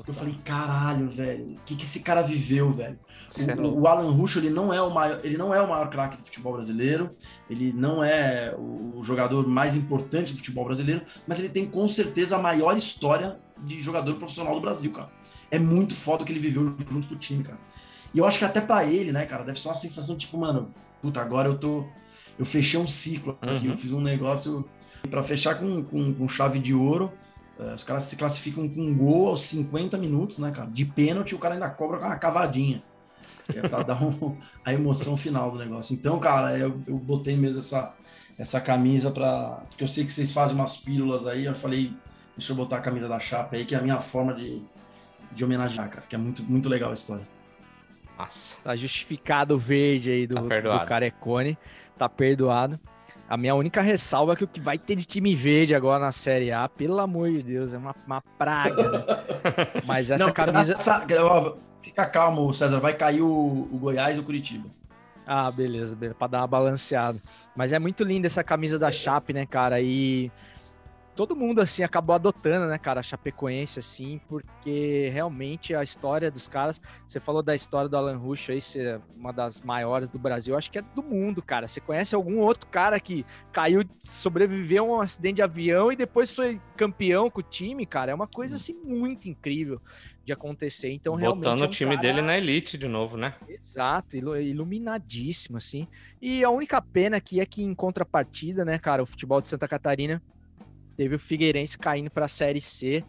Eu falei, caralho, velho, o que, que esse cara viveu, velho?
É
O, o Alan Russo, ele não é o maior, ele não é o maior craque do futebol brasileiro, ele não é o, jogador mais importante do futebol brasileiro, mas ele tem com certeza a maior história de jogador profissional do Brasil, cara. É muito foda o que ele viveu junto com o time, cara. E eu acho que até pra ele, né, cara, deve ser uma sensação tipo, mano, puta, agora eu tô. Eu fechei um ciclo aqui,
Uhum.
eu fiz um negócio pra fechar com, com, com chave de ouro. Eh, os caras se classificam com um gol aos 50 minutos, né, cara? De pênalti, o cara ainda cobra com uma cavadinha. Que é pra dar um- a emoção final do negócio. Então, cara, eu, eu botei mesmo essa, essa camisa pra. Porque eu sei que vocês fazem umas pílulas aí. Eu falei, deixa eu botar a camisa da chapa aí, que é a minha forma de, de homenagear, cara. Que é muito, muito legal a história.
Nossa.
Tá justificado o verde aí do,
Tá
do Carecone. Tá perdoado. A minha única ressalva é que o que vai ter de time verde agora na Série A, pelo amor de Deus, é uma, uma praga, né? Mas essa
Não,
camisa.
essa- fica calmo, César. Vai cair o, o Goiás e o Curitiba.
Ah, beleza, beleza, pra dar uma balanceada. Mas é muito linda essa camisa da Chape, né, cara? E todo mundo, assim, acabou adotando, né, cara, a Chapecoense, assim, porque realmente a história dos caras. Você falou da história do Alan Rusch aí, ser uma das maiores do Brasil, acho que é do mundo, cara. Você conhece algum outro cara que caiu, sobreviveu a um acidente de avião e depois foi campeão com o time, cara? É uma coisa, assim, muito incrível de acontecer. Então, realmente.
Botando
é
o
um
time
cara-
dele na elite de novo, né?
Exato, ilu- iluminadíssimo, assim. E a única pena aqui é que, em contrapartida, né, cara, o futebol de Santa Catarina teve o Figueirense caindo para a Série C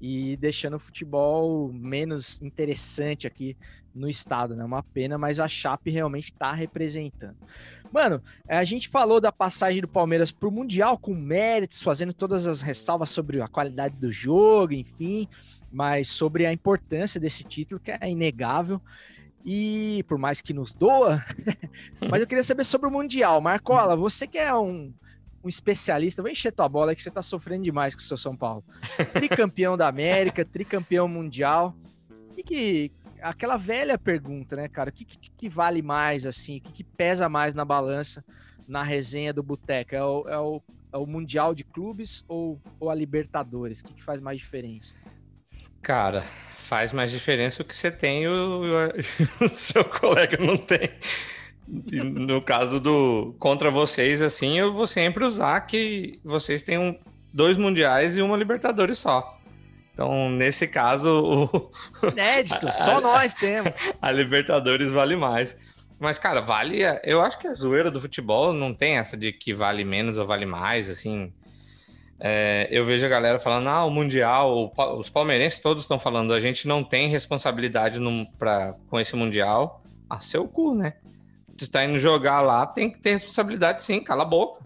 e deixando o futebol menos interessante aqui no estado, né? Uma pena, mas a Chape realmente está representando. Mano, eh, a gente falou da passagem do Palmeiras pro Mundial com méritos, fazendo todas as ressalvas sobre a qualidade do jogo, enfim, mas sobre a importância desse título que é inegável. E por mais que nos doa, mas eu queria saber sobre o Mundial. Marcola, você que é um, um especialista, vou encher tua bola que você tá sofrendo demais com o seu São Paulo. Tricampeão da América, tricampeão mundial. O que, que aquela velha pergunta, né, cara? O que, que, que vale mais, assim? O que, que pesa mais na balança, na resenha do Boteca? É o, é o, é o Mundial de Clubes ou, ou a Libertadores? O que, faz mais diferença?
Cara, faz mais diferença o que você tem e o, e o seu colega não tem. No caso do contra vocês, assim, eu vou sempre usar que vocês têm um, dois mundiais e uma Libertadores só. Então, nesse caso, o,
Inédito, só nós temos.
a Libertadores vale mais. Mas, cara, vale. Eu acho que a zoeira do futebol não tem essa de que vale menos ou vale mais, assim. É, eu vejo a galera falando, ah, o Mundial, o os palmeirenses todos estão falando, a gente não tem responsabilidade no, pra, com esse Mundial. Ah, seu cu, né? Tu está indo jogar lá, tem que ter responsabilidade sim, cala a boca.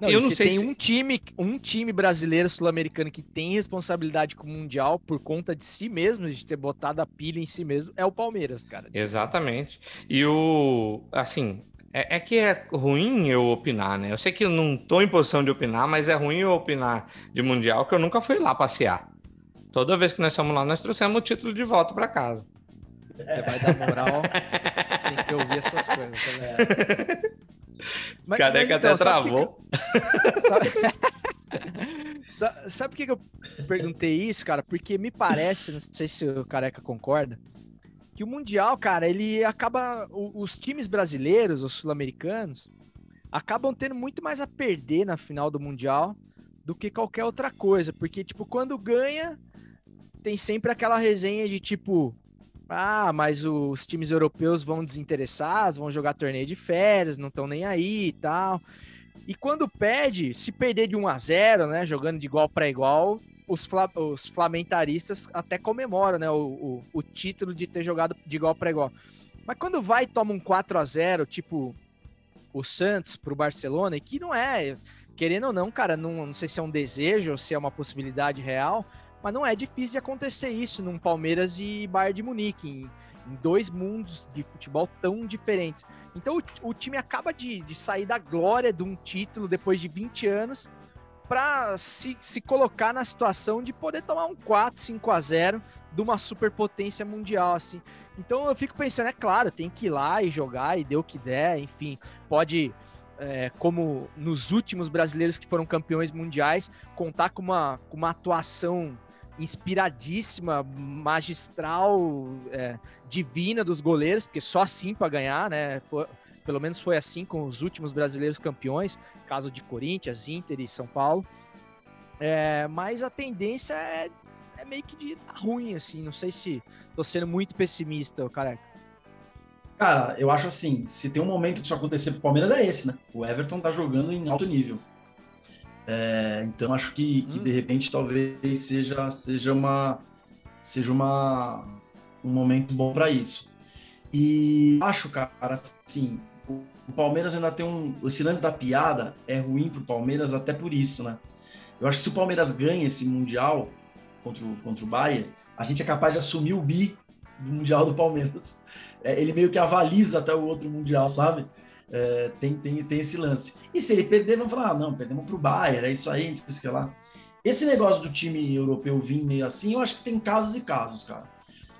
Não,
eu não
se
sei
tem
se...
um time, um time brasileiro sul-americano que tem responsabilidade com o Mundial por conta de si mesmo, de ter botado a pilha em si mesmo, é o Palmeiras, cara.
Exatamente. E o. Assim, é, é que é ruim eu opinar, né? Eu sei que eu não tô em posição de opinar, mas é ruim eu opinar de Mundial, que eu nunca fui lá passear. Toda vez que nós fomos lá, nós trouxemos o título de volta para casa.
Você vai dar moral, tem que ouvir essas coisas. Tá Mas-
Careca
mas então,
até
que
travou.
Sabe, Sa- Sabe por que, que eu perguntei isso, cara? Porque me parece, não sei se o Careca concorda, que o Mundial, cara, ele acaba. Os times brasileiros, os sul-americanos, acabam tendo muito mais a perder na final do Mundial do que qualquer outra coisa. Porque, tipo, quando ganha, tem sempre aquela resenha de tipo. Ah, mas os times europeus vão desinteressados, vão jogar torneio de férias, não estão nem aí e tal. E quando perde, se perder de 1 a 0 né, jogando de igual para igual, os, fla os flamentaristas até comemoram, né, o, o, o título de ter jogado de igual para igual. Mas quando vai e toma um 4 a 0 tipo o Santos pro Barcelona, e que não é, querendo ou não, cara, não, não sei se é um desejo ou se é uma possibilidade real, mas não é difícil de acontecer isso num Palmeiras e Bayern de Munique, em, em dois mundos de futebol tão diferentes. Então o, o time acaba de, de sair da glória de um título depois de 20 anos para se, se colocar na situação de poder tomar um 4, 5 a 0 de uma superpotência mundial, assim. Então eu fico pensando, é claro, tem que ir lá e jogar e dê o que der, enfim, pode, é, como nos últimos brasileiros que foram campeões mundiais, contar com uma, com uma atuação inspiradíssima, magistral, é, divina dos goleiros, porque só assim para ganhar, né? Foi- pelo menos foi assim com os últimos brasileiros campeões, caso de Corinthians, Inter e São Paulo. É, mas a tendência é, é meio que de dar ruim, assim. Não sei se tô sendo muito pessimista, careca.
Cara, eu acho assim, se tem um momento disso acontecer pro Palmeiras é esse, né? O Everton tá jogando em alto nível. É, então acho que, que
Hum.
de repente talvez seja seja uma seja uma um momento bom para isso. E acho, cara, assim, o Palmeiras ainda tem um esse lance da piada é ruim pro Palmeiras até por isso, né? Eu acho que se o Palmeiras ganha esse mundial contra o, contra o Bayern, a gente é capaz de assumir o bi do mundial do Palmeiras. É, ele meio que avaliza até o outro mundial, sabe? É, tem, tem, tem esse lance. E se ele perder, vão falar: ah, não, perdemos pro Bayern, é isso aí, não sei o que lá. Esse negócio do time europeu vir meio assim, eu acho que tem casos e casos, cara.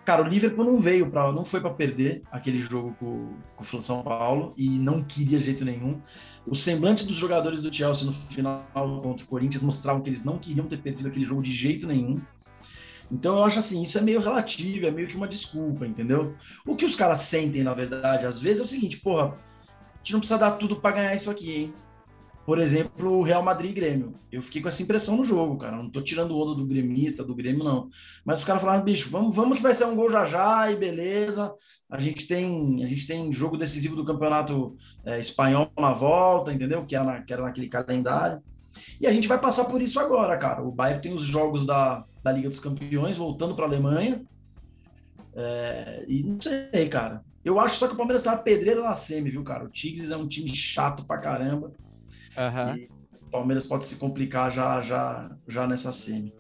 Cara, o Liverpool não veio para, não foi para perder aquele jogo com, com o São Paulo e não queria de jeito nenhum. O semblante dos jogadores do Chelsea no final contra o Corinthians mostravam que eles não queriam ter perdido aquele jogo de jeito nenhum. Então eu acho assim, isso é meio relativo, é meio que uma desculpa, entendeu? O que os caras sentem, na verdade, às vezes é o seguinte, porra, gente não precisa dar tudo para ganhar isso aqui, hein? Por exemplo, o Real Madrid e Grêmio. Eu fiquei com essa impressão no jogo, cara. Não tô tirando onda do gremista, do Grêmio, não. Mas os caras falaram, bicho, vamos, vamos que vai ser um gol já já e beleza. A gente tem, a gente tem jogo decisivo do campeonato é, espanhol na volta, entendeu? Que era, na, que era naquele calendário. E a gente vai passar por isso agora, cara. O Bayern tem os jogos da, da Liga dos Campeões voltando para a Alemanha. É, e não sei, cara. Eu acho só que o Palmeiras tá uma pedreira na semi, viu, cara? O Tigres é um time chato pra caramba.
Aham.
E o Palmeiras pode se complicar já, já, já nessa semi.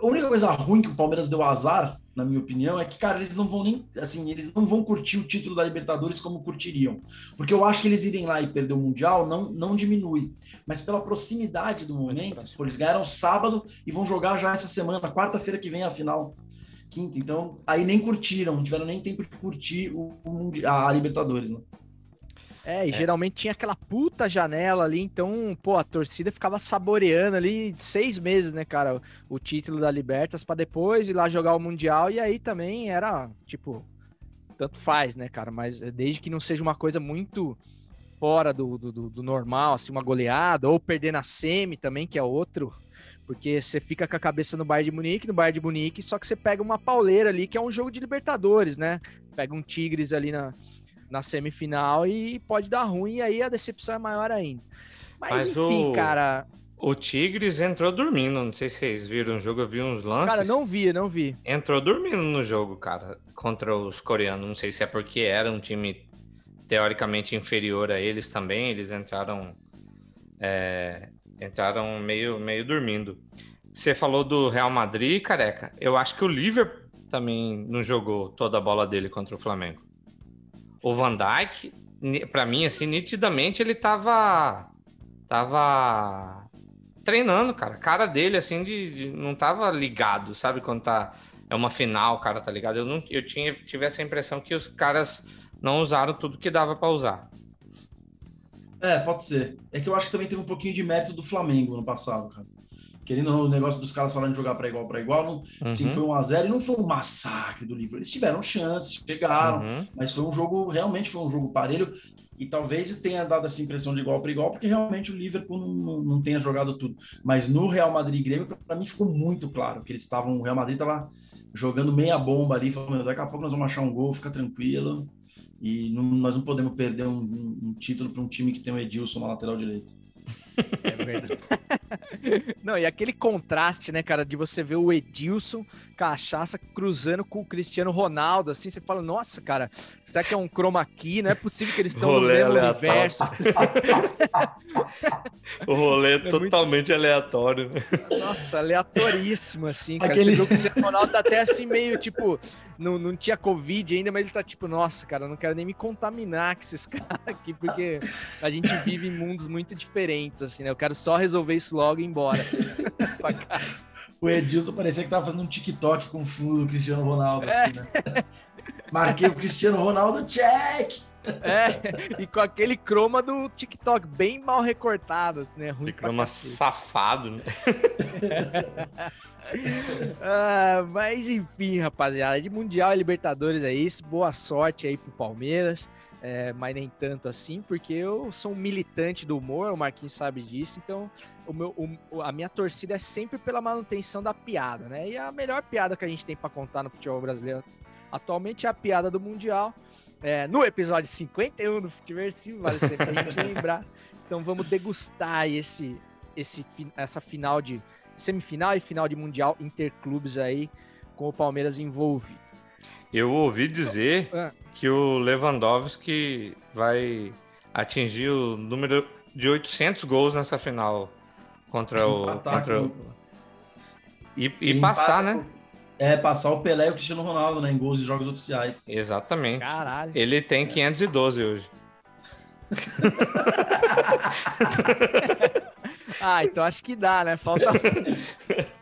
A única coisa ruim que o Palmeiras deu azar, na minha opinião, é que, cara, eles não vão nem, assim, eles não vão curtir o título da Libertadores como curtiriam. Porque eu acho que eles irem lá e perder o Mundial não, não diminui. Mas pela proximidade do momento, pô, eles ganharam sábado e vão jogar já essa semana, quarta-feira que vem a final. Quinta, então aí nem curtiram, não tiveram nem tempo de curtir o, a Libertadores, né?
É, e geralmente tinha aquela puta janela ali, então, pô, a torcida ficava saboreando ali seis meses, né, cara, o, o título da Libertas pra depois ir lá jogar o Mundial, e aí também era, tipo, tanto faz, né, cara, mas desde que não seja uma coisa muito fora do, do, do- do normal, assim, uma goleada, ou perder na semi também, que é outro, porque você fica com a cabeça no Bayern de Munique, no Bayern de Munique, só que você pega uma pauleira ali, que é um jogo de Libertadores, né, pega um Tigres ali na, na semifinal e pode dar ruim, e aí a decepção é maior ainda. Mas,
Mas
enfim,
o-
cara,
O Tigres entrou dormindo. Não sei se vocês viram o jogo, eu vi uns lances.
cara, não vi, não vi.
Entrou dormindo no jogo, cara, contra os coreanos. Não sei se é porque era um time teoricamente inferior a eles também. Eles entraram. é, entraram meio, meio dormindo. Você falou do Real Madrid, careca. Eu acho que o Liverpool também não jogou toda a bola dele contra o Flamengo. O Van Dijk, pra mim, assim, nitidamente ele tava. Tava treinando, cara. Cara dele, assim, de, de- não tava ligado, sabe? Quando tá. É uma final, cara tá ligado. Eu, não, eu tinha, tive essa impressão que os caras não usaram tudo que dava pra usar.
É, pode ser. É que eu acho que também teve um pouquinho de mérito do Flamengo no passado, cara. querendo o negócio dos caras falando de jogar para igual para igual, não, sim,
Uhum.
foi 1 a 0 e não foi um massacre do Liverpool. Eles tiveram chances, chegaram,
Uhum.
mas foi um jogo, realmente foi um jogo parelho. E talvez tenha dado essa impressão de igual para igual, porque realmente o Liverpool não, não, não tenha jogado tudo. Mas no Real Madrid e Grêmio, para mim ficou muito claro que eles estavam. O Real Madrid estava jogando meia bomba ali, falando: "Meu, daqui a pouco nós vamos achar um gol, fica tranquilo. E não- nós não podemos perder um, um- um título para um time que tem o Edilson na lateral direita.
É verdade. Não, e aquele contraste, né, cara, de você ver o Edilson Cachaça cruzando com o Cristiano Ronaldo, assim, você fala, nossa, cara, será que é um chroma key? Não é possível que eles estão no mesmo
aleatório.
universo.
O rolê é,
muito-
totalmente aleatório. né?
Nossa, aleatoríssimo, assim, cara.
Aquele-
Você vê o Cristiano Ronaldo tá até assim, meio tipo, não, não tinha Covid ainda, mas ele tá tipo, nossa, cara, eu não quero nem me contaminar com esses caras aqui, porque a gente vive em mundos muito diferentes, assim, né? Eu quero só resolver isso logo e ir embora. pra casa.
O Edilson parecia que tava fazendo um TikTok com o fundo do Cristiano Ronaldo, assim, né? Marquei o Cristiano Ronaldo, check!
É, e com aquele croma do TikTok bem mal recortado, assim, né? Ruim cacete.
safado, né?
Ah, mas enfim, rapaziada, de Mundial e Libertadores é isso. Boa sorte aí pro Palmeiras, é, mas nem tanto assim, porque eu sou um militante do humor, o Marquinhos sabe disso, então o meu, o- a minha torcida é sempre pela manutenção da piada, né? E a melhor piada que a gente tem pra contar no futebol brasileiro atualmente é a piada do Mundial. É, no episódio 51 do Futiversivo, vale sempre a gente lembrar. Então vamos degustar esse, esse, essa final de semifinal e final de Mundial Interclubes aí, com o Palmeiras envolvido.
Eu ouvi dizer
Ah.
que o Lewandowski vai atingir o número de 800 gols nessa final contra o.
Empatar
Contra o...
com-
E, e passar, né?
É, passar o Pelé e o Cristiano Ronaldo, né? Em gols de jogos oficiais.
Exatamente.
Caralho.
Ele tem 512 hoje.
Ah, então acho que dá, né? Falta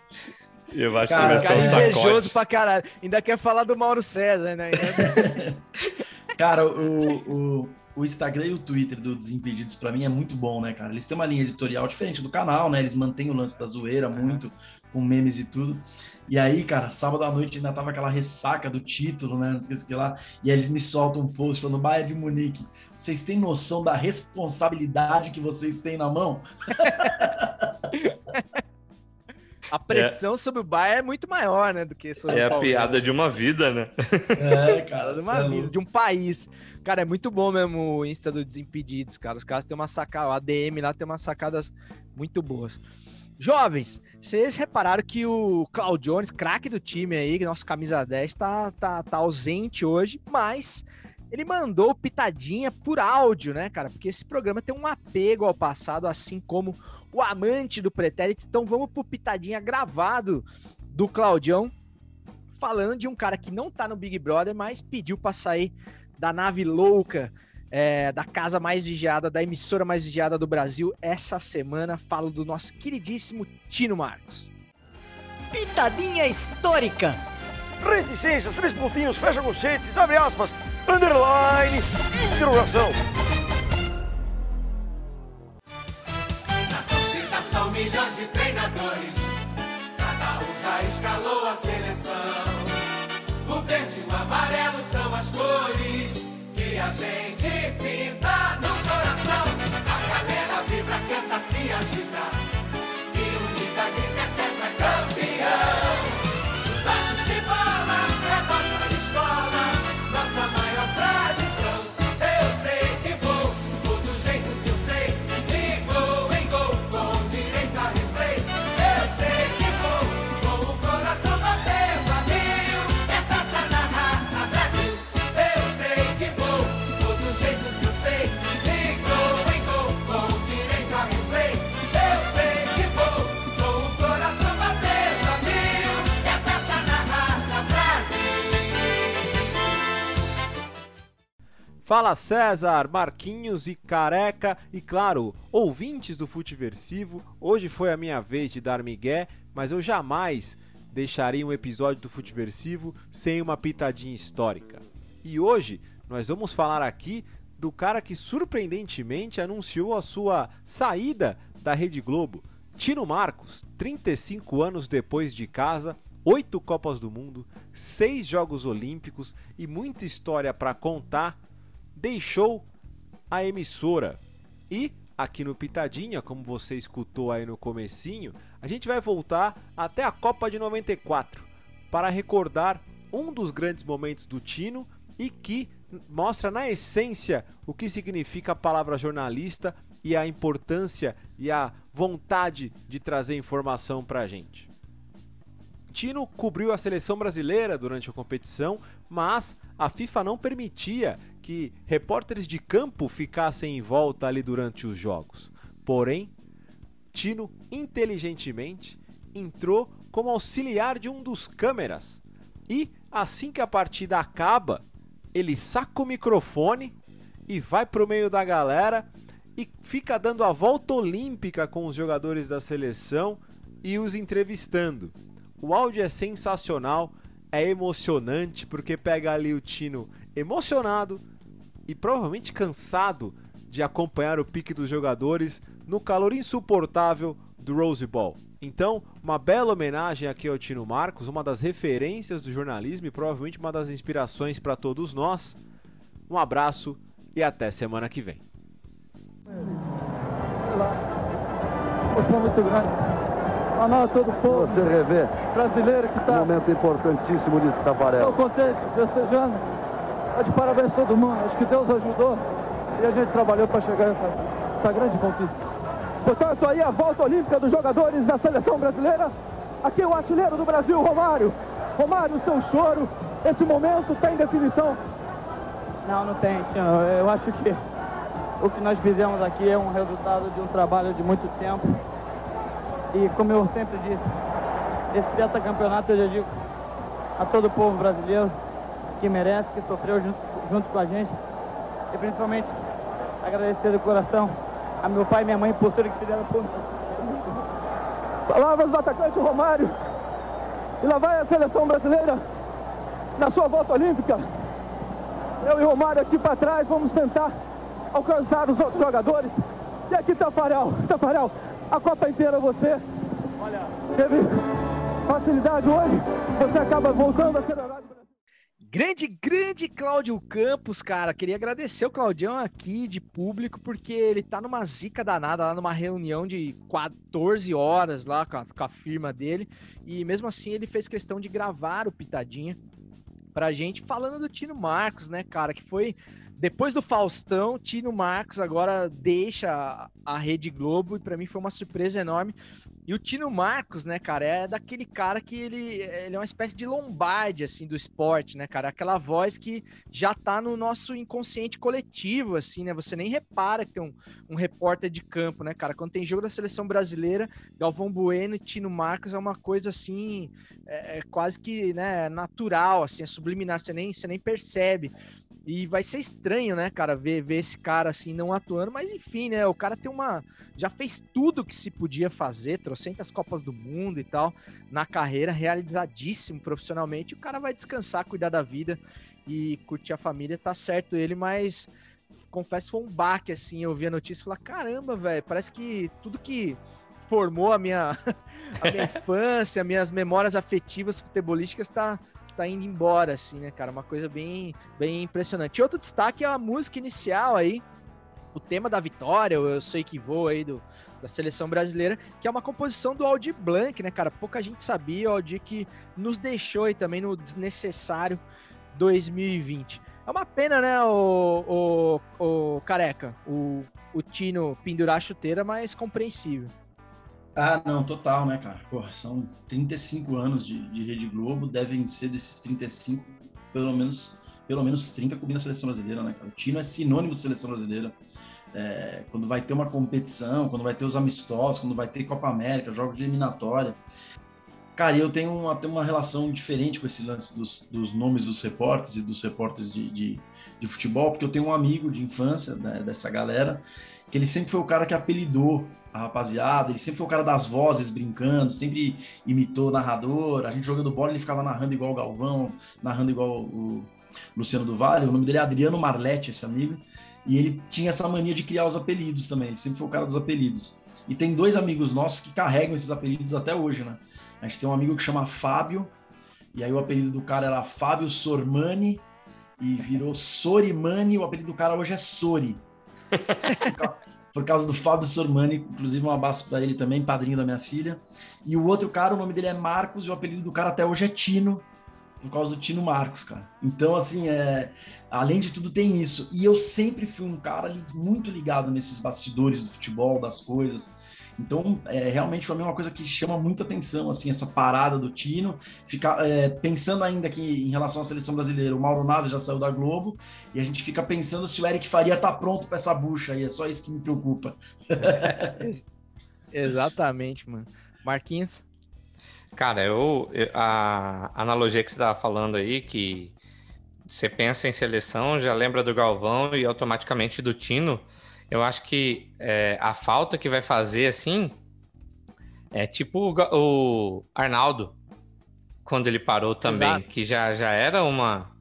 Eu acho
Cara,
que vai ser um
invejoso
sacode.
pra caralho. Ainda quer falar do Mauro César, né?
Cara, o, o, o Instagram e o Twitter do Desimpedidos, pra mim, é muito bom, né, cara? Eles têm uma linha editorial diferente do canal, né? Eles mantêm o lance da zoeira muito, com memes e tudo. E aí, cara, sábado à noite ainda tava aquela ressaca do título, né? Não sei o que lá. E aí eles me soltam um post falando, Bayern de Munique, vocês têm noção da responsabilidade que vocês têm na mão?
A pressão sobre o Bayern é muito maior, né? Do que sobre
É
o
a piada de uma vida, né?
É,
Cara, de uma
é
vida, de um país. Cara, é muito bom mesmo o Insta do Desimpedidos, cara. Os caras têm uma sacada, o ADM lá tem umas sacadas muito boas. Jovens, vocês repararam que o Claudio Jones, craque do time aí, nosso camisa 10, tá, tá, tá ausente hoje, mas ele mandou pitadinha por áudio, né, cara? Porque esse programa tem um apego ao passado, assim como o amante do pretérito. Então vamos pro pitadinha gravado do Claudião, falando de um cara que não tá no Big Brother, mas pediu pra sair da nave louca, é, da casa mais vigiada, da emissora mais vigiada do Brasil. Essa semana falo do nosso queridíssimo Tino Marcos.
Pitadinha histórica.
Reticências, três pontinhos, fecha conchetes, abre aspas, underline, interrogação.
Na torcida são milhões de treinadores, cada um já escalou a seleção. O verde e o amarelo são as cores que a gente pinta no coração. A galera vibra, canta, se agita e unida grita
Fala César, Marquinhos e Careca e claro, ouvintes do Futiversivo. Hoje foi a minha vez de dar migué, mas eu jamais deixaria um episódio do Futiversivo sem uma pitadinha histórica. E hoje nós vamos falar aqui do cara que surpreendentemente anunciou a sua saída da Rede Globo. Tino Marcos, 35 anos depois de casa, oito Copas do Mundo, seis Jogos Olímpicos e muita história para contar, deixou a emissora. E aqui no Pitadinha, como você escutou aí no comecinho, a gente vai voltar até a Copa de 94 para recordar um dos grandes momentos do Tino e que mostra na essência o que significa a palavra jornalista e a importância e a vontade de trazer informação para a gente. Tino cobriu a seleção brasileira durante a competição, mas a FIFA não permitia que repórteres de campo ficassem em volta ali durante os jogos. Porém, Tino inteligentemente entrou como auxiliar de um dos câmeras e assim que a partida acaba, ele saca o microfone e vai pro meio da galera e fica dando a volta olímpica com os jogadores da seleção e os entrevistando. O áudio é sensacional, é emocionante porque pega ali o Tino emocionado e provavelmente cansado de acompanhar o pique dos jogadores no calor insuportável do Rose Bowl. Então, uma bela homenagem aqui ao Tino Marcos, uma das referências do jornalismo e provavelmente uma das inspirações para todos nós. Um abraço e até semana que vem.
Grande. A nós, todo o povo
Você revê
brasileiro que
um
está.
momento importantíssimo de Tafarel.
Estou contente, festejando. Tá de parabéns todo mundo. Acho que Deus ajudou e a gente trabalhou para chegar essa, essa grande conquista. Portanto, aí a volta olímpica dos jogadores da seleção brasileira. Aqui o artilheiro do Brasil, Romário. Romário, seu choro. Esse momento tem definição.
Não, não tem, Tino. Eu acho que o que nós fizemos aqui é um resultado de um trabalho de muito tempo. E como eu sempre disse, esse pentacampeonato eu já digo a todo o povo brasileiro que merece, que sofreu junto, junto com a gente. E principalmente agradecer do coração a meu pai e minha mãe por tudo que fizeram por
Palavras do atacante Romário. E lá vai a seleção brasileira na sua volta olímpica. Eu e Romário aqui para trás vamos tentar alcançar os outros jogadores. E aqui Tafarel, Tafarel, a Copa inteira você teve facilidade hoje, você acaba voltando a ser Brasil.
Grande, grande Cláudio Campos, cara. Queria agradecer o Claudião aqui de público, porque ele tá numa zica danada lá numa reunião de 14 horas lá com a, com a firma dele. E mesmo assim ele fez questão de gravar o Pitadinha pra gente, falando do Tino Marcos, né, cara? Que foi depois do Faustão, Tino Marcos agora deixa a, Rede Globo e para mim foi uma surpresa enorme. E o Tino Marcos, né, cara, é daquele cara que ele, ele é uma espécie de lombarde, assim, do esporte, né, cara? Aquela voz que já tá no nosso inconsciente coletivo, assim, né? Você nem repara que tem um, um repórter de campo, né, cara? Quando tem jogo da seleção brasileira, Galvão Bueno e Tino Marcos é uma coisa, assim, é, é quase que, né, natural, assim, é subliminar, você nem, você nem percebe. E vai ser estranho, né, cara, ver, ver esse cara assim não atuando, mas enfim, né? O cara tem uma. Já fez tudo que se podia fazer, trocentas Copas do Mundo e tal, na carreira, realizadíssimo profissionalmente. O cara vai descansar, cuidar da vida e curtir a família, tá certo ele, mas confesso que foi um baque, assim. Eu vi a notícia e falei, caramba, velho, parece que tudo que formou a minha, a minha infância, minhas memórias afetivas futebolísticas tá, tá indo embora, assim, né, cara? Uma coisa bem, bem impressionante. E outro destaque é a música inicial aí, o tema da vitória, eu sei que vou aí do, da seleção brasileira, que é uma composição do Aldir Blanc, né, cara? Pouca gente sabia, o Aldir que nos deixou aí também no desnecessário 2020. É uma pena, né, o, o, o careca, o, o Tino pendurar a chuteira, mas compreensível.
Ah, não, total, né, cara? Porra, são 35 anos de, de Rede Globo, devem ser desses 35, pelo menos, pelo menos 30 cobrindo a seleção brasileira, né, cara? O Tino é sinônimo de seleção brasileira. É, quando vai ter uma competição, quando vai ter os amistosos, quando vai ter Copa América, jogos de eliminatória. Cara, eu tenho uma, tenho uma relação diferente com esse lance dos, dos nomes dos repórteres e dos repórteres de, de, de futebol, porque eu tenho um amigo de infância né, dessa galera, que ele sempre foi o cara que apelidou a rapaziada, ele sempre foi o cara das vozes brincando, sempre imitou o narrador, a gente jogando bola, ele ficava narrando igual o Galvão, narrando igual o Luciano do Vale, o nome dele é Adriano Marletti, esse amigo, e ele tinha essa mania de criar os apelidos também, ele sempre foi o cara dos apelidos. E tem dois amigos nossos que carregam esses apelidos até hoje, né? A gente tem um amigo que chama Fábio, e aí o apelido do cara era Fábio Sormani, e virou Sorimani, o apelido do cara hoje é Sori. Por causa do Fábio Sormani, inclusive um abraço para ele também, padrinho da minha filha. E o outro cara, o nome dele é Marcos, e o apelido do cara até hoje é Tino, por causa do Tino Marcos, cara. Então, assim, é, além de tudo, tem isso. E eu sempre fui um cara muito ligado nesses bastidores do futebol, das coisas. Então, é, realmente foi uma coisa que chama muita atenção, assim, essa parada do Tino. Ficar é, pensando ainda que em relação à seleção brasileira, o Mauro Naves já saiu da Globo e a gente fica pensando se o Eric Faria tá pronto para essa bucha aí. É só isso que me preocupa.
Exatamente, mano. Marquinhos?
Cara, eu, a analogia que você estava falando aí, que você pensa em seleção, já lembra do Galvão e automaticamente do Tino. Eu acho que é, a falta que vai fazer, assim, é tipo o, o Arnaldo, quando ele parou também, Exato. que já, já era uma.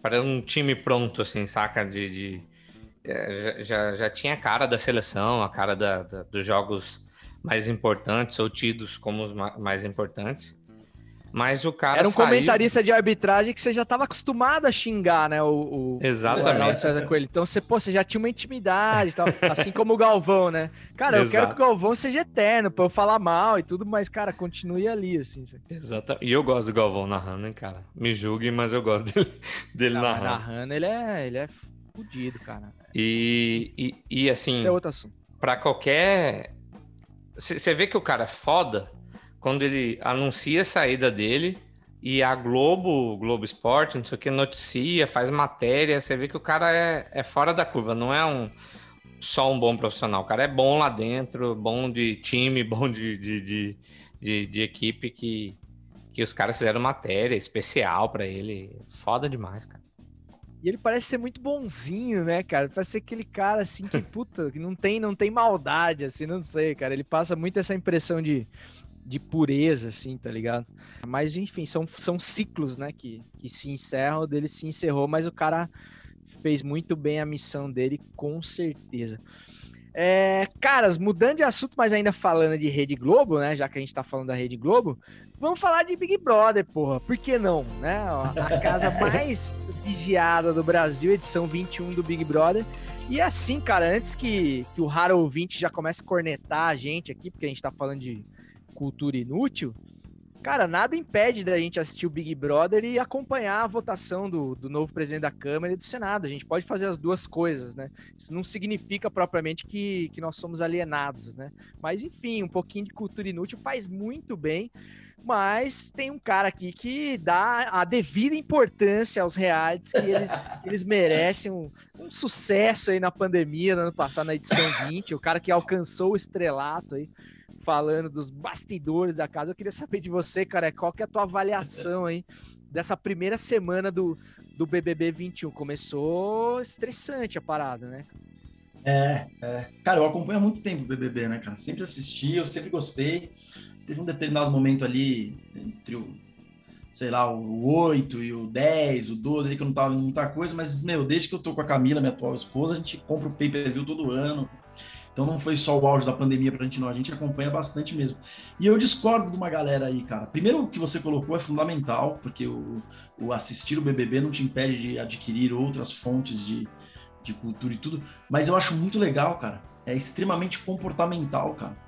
Para um time pronto, assim, saca? De. de é, já, já tinha a cara da seleção, a cara da, da, dos jogos mais importantes ou tidos como os mais importantes. Mas o cara.
Era um
saiu...
comentarista de arbitragem que você já estava acostumado a xingar, né? O, o
Exatamente.
O Coelho. Então você, pô, você já tinha uma intimidade tal. assim como o Galvão, né? Cara, Exato. eu quero que o Galvão seja eterno, pra eu falar mal e tudo, mas, cara, continue ali, assim.
Exato. E eu gosto do Galvão narrando, hein, cara. Me julguem, mas eu gosto dele, dele Não, narrando.
Narrando, ele é, ele é fudido, cara.
E, e, e assim.
Isso é outro assunto.
Pra qualquer. Você vê que o cara é foda quando ele anuncia a saída dele e a Globo, Globo Esporte, não sei o que, noticia, faz matéria, você vê que o cara é, é fora da curva, não é um só um bom profissional. O cara é bom lá dentro, bom de time, bom de, de, de, de, de equipe que, que os caras fizeram matéria especial para ele. Foda demais, cara.
E ele parece ser muito bonzinho, né, cara? Parece ser aquele cara assim que, puta, que não tem, não tem maldade, assim, não sei, cara. Ele passa muito essa impressão de de pureza, assim, tá ligado? Mas, enfim, são, são ciclos, né, que, que se encerram, o dele se encerrou, mas o cara fez muito bem a missão dele, com certeza. É, caras, mudando de assunto, mas ainda falando de Rede Globo, né? Já que a gente tá falando da Rede Globo, vamos falar de Big Brother, porra. Por que não, né? A casa mais vigiada do Brasil, edição 21 do Big Brother. E assim, cara, antes que, que o raro ouvinte já comece a cornetar a gente aqui, porque a gente tá falando de cultura inútil, cara, nada impede da gente assistir o Big Brother e acompanhar a votação do, do novo presidente da Câmara e do Senado. A gente pode fazer as duas coisas, né? Isso não significa propriamente que, que nós somos alienados, né? Mas, enfim, um pouquinho de cultura inútil faz muito bem. Mas tem um cara aqui que dá a devida importância aos realities que eles, eles merecem um, um sucesso aí na pandemia, no ano passado, na edição 20. O cara que alcançou o estrelato aí falando dos bastidores da casa. Eu queria saber de você, cara, qual que é a tua avaliação aí dessa primeira semana do, do BBB 21? Começou estressante a parada, né?
É, é. Cara, eu acompanho há muito tempo o BBB, né, cara? Sempre assisti, eu sempre gostei. Teve um determinado momento ali entre o, sei lá, o 8 e o 10, o 12, ali que eu não tava vendo muita coisa, mas, meu, desde que eu tô com a Camila, minha atual esposa, a gente compra o pay-per-view todo ano. Então não foi só o auge da pandemia pra gente, não. A gente acompanha bastante mesmo. E eu discordo de uma galera aí, cara. Primeiro, o que você colocou é fundamental, porque o, o assistir o BBB não te impede de adquirir outras fontes de, de cultura e tudo. Mas eu acho muito legal, cara. É extremamente comportamental, cara.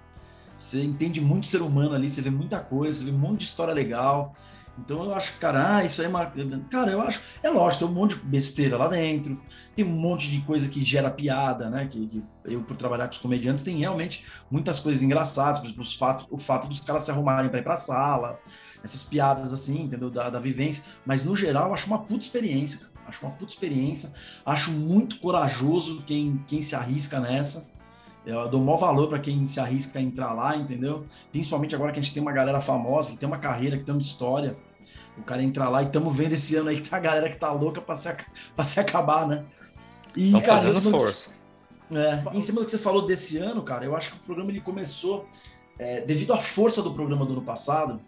Você entende muito ser humano ali, você vê muita coisa, você vê um monte de história legal. Então eu acho, cara, ah, isso aí é uma. Cara, eu acho. É lógico, tem um monte de besteira lá dentro, tem um monte de coisa que gera piada, né? Que, que eu, por trabalhar com os comediantes, tem realmente muitas coisas engraçadas, por exemplo, os fato, o fato dos caras se arrumarem para ir pra sala, essas piadas assim, entendeu? Da, da vivência. Mas no geral, eu acho uma puta experiência, Acho uma puta experiência. Acho muito corajoso quem, quem se arrisca nessa. Eu dou maior valor para quem se arrisca a entrar lá, entendeu? Principalmente agora que a gente tem uma galera famosa, que tem uma carreira, que tem uma história o cara entrar lá e estamos vendo esse ano aí que tá a galera que tá louca para se, pra se acabar, né?
E, Tão cara, fazendo força.
É, em cima do que você falou desse ano, cara, eu acho que o programa ele começou é, devido à força do programa do ano passado,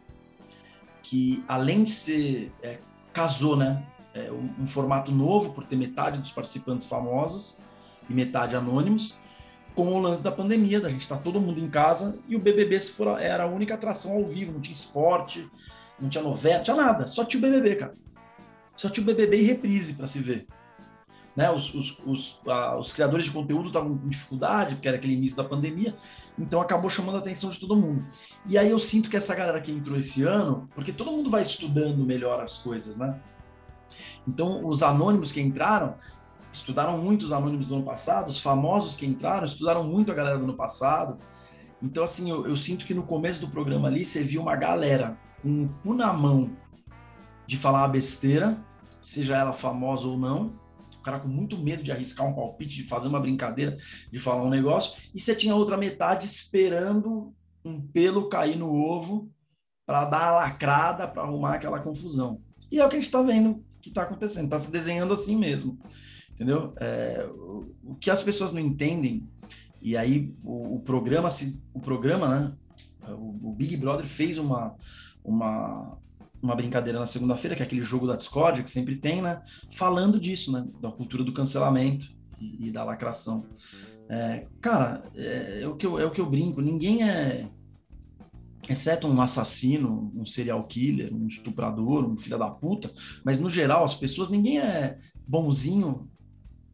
que além de ser é, casou, né, é, um, um, formato novo por ter metade dos participantes famosos e metade anônimos, com o lance da pandemia, da gente estar tá todo mundo em casa e o BBB se for, era a única atração ao vivo, não tinha esporte, não tinha novela, tinha nada, só tinha o BBB, cara. Só tinha o BBB e reprise para se ver. Né? Os, os, os, a, os criadores de conteúdo estavam com dificuldade, porque era aquele início da pandemia, então acabou chamando a atenção de todo mundo. E aí eu sinto que essa galera que entrou esse ano, porque todo mundo vai estudando melhor as coisas, né? Então, os anônimos que entraram, estudaram muito os anônimos do ano passado, os famosos que entraram, estudaram muito a galera do ano passado. Então, assim, eu, eu sinto que no começo do programa ali, você viu uma galera com o cu na mão de falar uma besteira, seja ela famosa ou não, o cara com muito medo de arriscar um palpite, de fazer uma brincadeira, de falar um negócio, e você tinha outra metade esperando um pelo cair no ovo para dar a lacrada, para arrumar aquela confusão. E é o que a gente está vendo que está acontecendo, está se desenhando assim mesmo, entendeu? É, o, o, que as pessoas não entendem, e aí o, o programa, se, o programa, né? O, o Big Brother fez uma, uma, uma brincadeira na segunda-feira, que é aquele jogo da Discord que sempre tem, né? Falando disso, né? Da cultura do cancelamento e, e da lacração. É, cara, é, é, o que eu, é o que eu brinco. Ninguém é, exceto um assassino, um serial killer, um estuprador, um filho da puta, mas no geral as pessoas, ninguém é bonzinho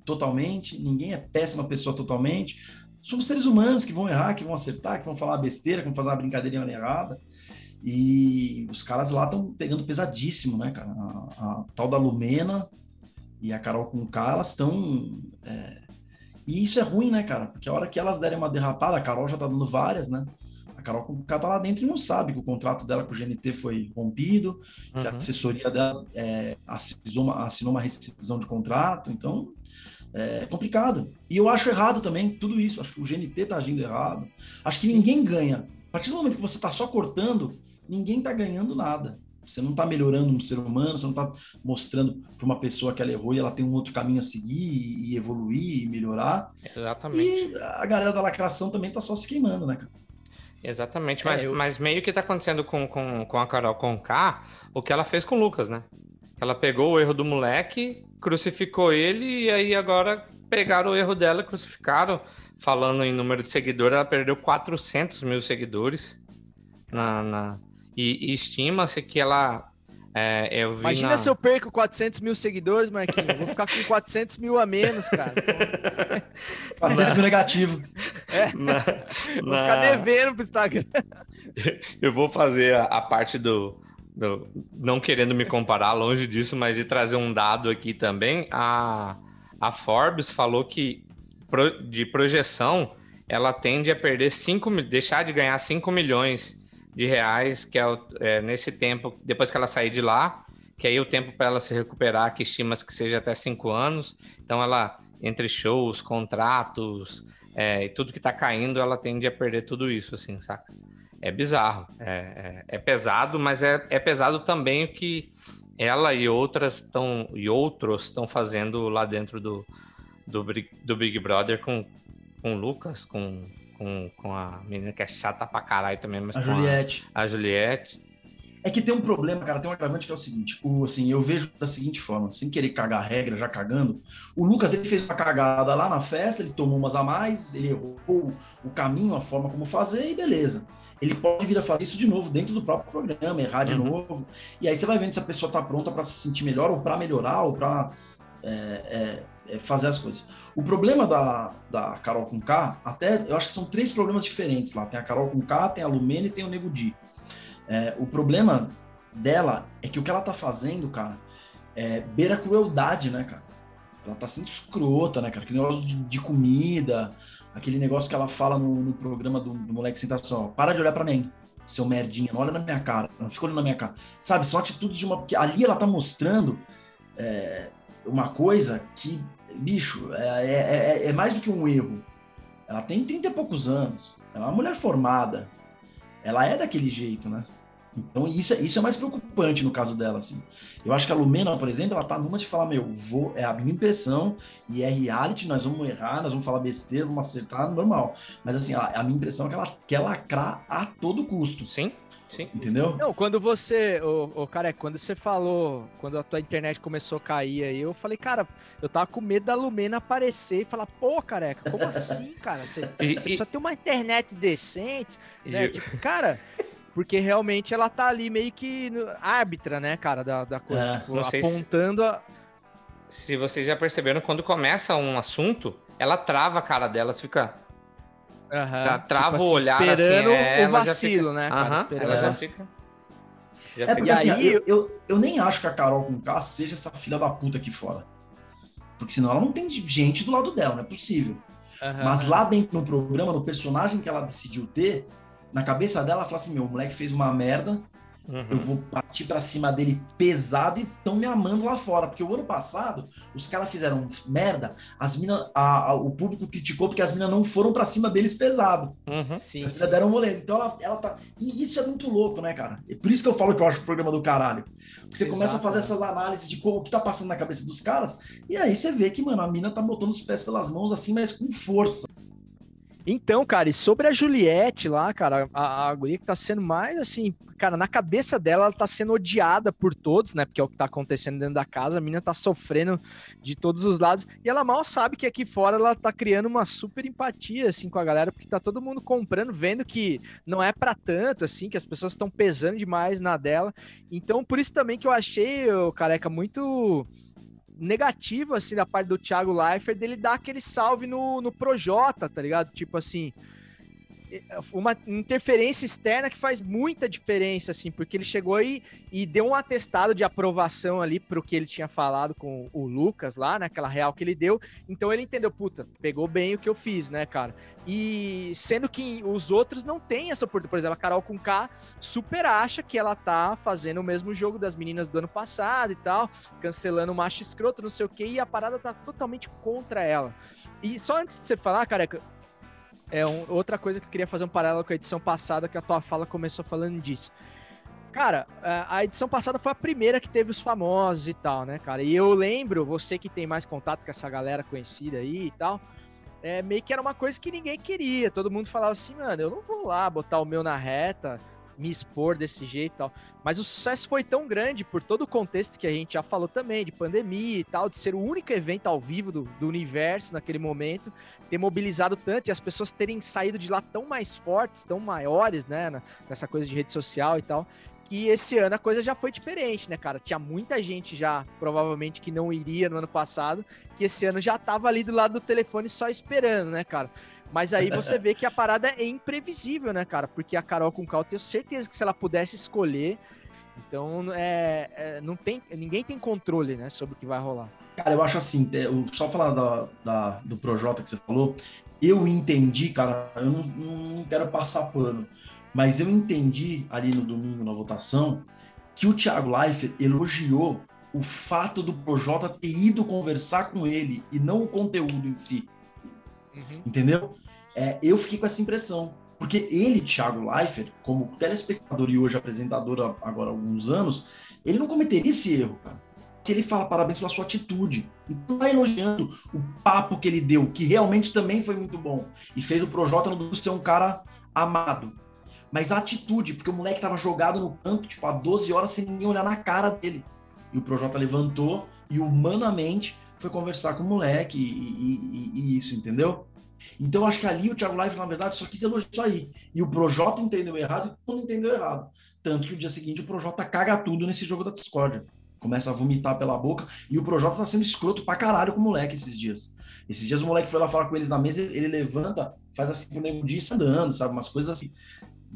totalmente, ninguém é péssima pessoa totalmente. Somos seres humanos que vão errar, que vão acertar, que vão falar besteira, que vão fazer uma brincadeirinha errada. E os caras lá estão pegando pesadíssimo, né, cara? A, a, tal da Lumena e a Carol com K, elas estão. É... E isso é ruim, né, cara? Porque a hora que elas derem uma derrapada, a Carol já tá dando várias, né? A Carol com K tá lá dentro e não sabe que o contrato dela com o GNT foi rompido, uhum. que a uhum. assessoria dela é, assinou, uma, assinou uma rescisão de contrato, então é complicado. E eu acho errado também tudo isso. Acho que o GNT tá agindo errado. Acho que ninguém ganha. A partir do momento que você tá só cortando, ninguém está ganhando nada. Você não está melhorando um ser humano, você não está mostrando para uma pessoa que ela errou e ela tem um outro caminho a seguir e evoluir e melhorar.
Exatamente.
E a galera da lacração também está só se queimando, né, cara?
Exatamente, mas, é, eu... mas meio que está acontecendo com, com, com a Carol Conká o que ela fez com o Lucas, né? Ela pegou o erro do moleque, crucificou ele e aí agora pegaram o erro dela, crucificaram. Falando em número de seguidores, ela perdeu 400 mil seguidores na, na, e, e estima-se que ela. É,
Imagina
na...
se eu perco 400 mil seguidores, Marquinhos. Vou ficar com 400 mil a menos, cara.
400 mil negativo.
É. Na, vou na... ficar devendo pro Instagram.
Eu vou fazer a, a parte do, do, Não querendo me comparar, longe disso, mas de trazer um dado aqui também. A, a Forbes falou que pro, de projeção ela tende a perder 5 deixar de ganhar 5 milhões de reais, que é, o, é, nesse tempo, depois que ela sair de lá, que aí o tempo para ela se recuperar, que estima que seja até cinco anos. Então ela, entre shows, contratos é, e tudo que está caindo, ela tende a perder tudo isso, assim, saca? É bizarro, é, é, é pesado, mas é, é pesado também o que ela e outras estão e outros estão fazendo lá dentro do, do, do Big Brother com, com o Lucas, com com, com a menina que é chata pra caralho também, mas
a Juliette.
A, a, Juliette.
É que tem um problema, cara, tem um agravante que é o seguinte, o, assim, eu vejo da seguinte forma, sem querer cagar a regra, já cagando, o Lucas, ele fez uma cagada lá na festa, ele tomou umas a mais, ele errou o caminho, a forma como fazer e beleza. Ele pode vir a fazer isso de novo dentro do próprio programa, errar de uhum. novo, e aí você vai vendo se a pessoa tá pronta para se sentir melhor ou para melhorar ou para é, é, é, fazer as coisas. O problema da, da Carol com K, até eu acho que são três problemas diferentes lá. Tem a Carol com K, tem a Lumene e tem o Nego Di. É, o problema dela é que o que ela tá fazendo, cara, é beira crueldade, né, cara? Ela tá sendo escrota, né, cara? Aquele negócio de, de comida, aquele negócio que ela fala no, no programa do, do moleque sentação, para de olhar para mim, seu merdinha, não olha na minha cara, não fica olhando na minha cara. Sabe, são atitudes de uma. que ali ela tá mostrando é, uma coisa que bicho, é, é, é, é, mais do que um erro. Ela tem 30 e poucos anos. Ela é uma mulher formada. Ela é daquele jeito, né? Então, isso, é- isso é mais preocupante no caso dela, assim. Eu acho que a Lumena, por exemplo, ela tá numa de falar, meu, vou, é a minha impressão, e é reality, nós vamos errar, nós vamos falar besteira, vamos acertar, normal. Mas, assim, a, a minha impressão é que ela quer lacrar a todo custo.
Sim, sim.
Entendeu?
Não, quando você, ô, ô Careca, quando você falou, quando a tua internet começou a cair aí, eu falei, cara, eu tava com medo da Lumena aparecer e falar, pô, Careca, como assim, cara? Você,
E-
você
e-
precisa ter uma internet decente, né?
E-
Tipo, cara, porque realmente ela tá ali meio que árbitra, né, cara, da, da coisa,
É,
tipo,
sei se-
apontando a...
Se vocês já perceberam, quando começa um assunto, ela trava a cara dela, fica.
Aham,
Já
tipo
trava
assim,
o olhar
esperando
assim, é,
o vacilo,
fica-
né, cara, esperando.
ela já fica. Já
É
fica-
porque
E
assim,
aí-
eu, eu, eu nem acho que a Carol com K seja essa filha da puta aqui fora. Porque senão ela não tem gente do lado dela, não é possível.
Aham.
Mas lá dentro no programa, no personagem que ela decidiu ter, na cabeça dela, ela fala assim: meu, o moleque fez uma merda,
Uhum.
eu vou partir pra cima dele pesado e estão me amando lá fora. Porque o ano passado, os caras fizeram merda, as minas, a- a- o público criticou porque as minas não foram pra cima deles pesado.
Uhum.
Sim,
As minas deram moleza. Então ela, ela tá. E isso é muito louco, né, cara? É por isso que eu falo que eu acho o programa do caralho. Porque você começa a
Exato,
fazer
né?
essas análises de como, o que tá passando na cabeça dos caras, e aí você vê que, mano, a mina tá botando os pés pelas mãos assim, mas com força.
Então, cara, e sobre a Juliette lá, cara, a, a guria que tá sendo mais assim, cara, na cabeça dela, ela tá sendo odiada por todos, né? Porque é o que tá acontecendo dentro da casa, a menina tá sofrendo de todos os lados, e ela mal sabe que aqui fora ela tá criando uma super empatia, assim, com a galera, porque tá todo mundo comprando, vendo que não é pra tanto, assim, que as pessoas estão pesando demais na dela. Então, por isso também que eu achei, ô, careca, muito negativo, assim, da parte do Thiago Leifert, dele dar aquele salve no, no Projota, tá ligado? Tipo assim, uma interferência externa que faz muita diferença, assim, porque ele chegou aí e deu um atestado de aprovação ali pro que ele tinha falado com o Lucas lá, naquela real que ele deu. Então ele entendeu, puta, pegou bem o que eu fiz, né, cara? E sendo que os outros não têm essa oportunidade. Por exemplo, a Carol com K super acha que ela tá fazendo o mesmo jogo das meninas do ano passado e tal, cancelando o macho escroto, não sei o que, e a parada tá totalmente contra ela. E só antes de você falar, careca, é um- outra coisa que eu queria fazer um paralelo com a edição passada, que a tua fala começou falando disso. Cara, a- edição passada foi a primeira que teve os famosos e tal, né, cara? E eu lembro, você que tem mais contato com essa galera conhecida aí e tal, é meio que era uma coisa que ninguém queria. Todo mundo falava assim, mano, eu não vou lá botar o meu na reta, me expor desse jeito e tal. Mas o sucesso foi tão grande por todo o contexto que a gente já falou também, de pandemia e tal, de ser o único evento ao vivo do, do universo naquele momento, ter mobilizado tanto e as pessoas terem saído de lá tão mais fortes, tão maiores, né, na- nessa coisa de rede social e tal, que esse ano a coisa já foi diferente, né, cara? Tinha muita gente já, provavelmente, que não iria no ano passado, que esse ano já tava ali do lado do telefone só esperando, né, cara? Mas aí você vê que a parada é imprevisível, né, cara? Porque a Carol com eu tenho certeza que se ela pudesse escolher, então é, é, não tem, ninguém tem controle, né, sobre o que vai rolar.
Cara, eu acho assim, é, o- só falar da, da- do Projota que você falou, eu entendi, cara, eu não, não quero passar pano, mas eu entendi ali no domingo na votação que o Thiago Leifert elogiou o fato do Projota ter ido conversar com ele e não o conteúdo em si. Entendeu? É, eu fiquei com essa impressão. Porque ele, Thiago Leifert, como telespectador e hoje apresentador há agora há alguns anos, ele não cometeria esse erro, cara. Se ele fala parabéns pela sua atitude, então vai elogiando o papo que ele deu, que realmente também foi muito bom, e fez o Projota no ser um cara amado. Mas a atitude, porque o moleque tava jogado no canto, tipo, há 12 horas sem ninguém olhar na cara dele. E o Projota levantou e humanamente foi conversar com o moleque e, e- e- e isso, entendeu? Então acho que ali o Thiago Live, na verdade, só quis elogiar aí. E o Projota entendeu errado e todo mundo entendeu errado. Tanto que o dia seguinte o Projota caga tudo nesse jogo da discórdia. Começa a vomitar pela boca. E o Projota tá sendo escroto pra caralho com o moleque esses dias. Esses dias o moleque foi lá falar com eles na mesa, ele levanta, faz assim pro nego sai andando, sabe? Umas coisas assim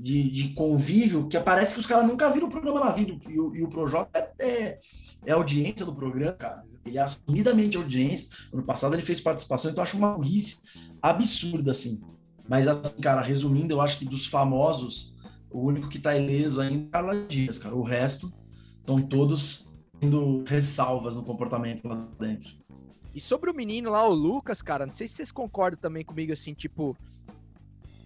de, de convívio que parece que os caras nunca viram o programa na vida. E o, e o Projota é, é, é audiência do programa, cara. Ele é assumidamente audiência. Ano passado ele fez participação, então acho uma burrice absurda, assim. Mas, assim, cara, resumindo, eu acho que dos famosos, o único que tá ileso ainda é o Carla Dias, cara. O resto estão todos tendo ressalvas no comportamento lá dentro.
E sobre o menino lá, o Lucas, cara, não sei se vocês concordam também comigo, assim, tipo.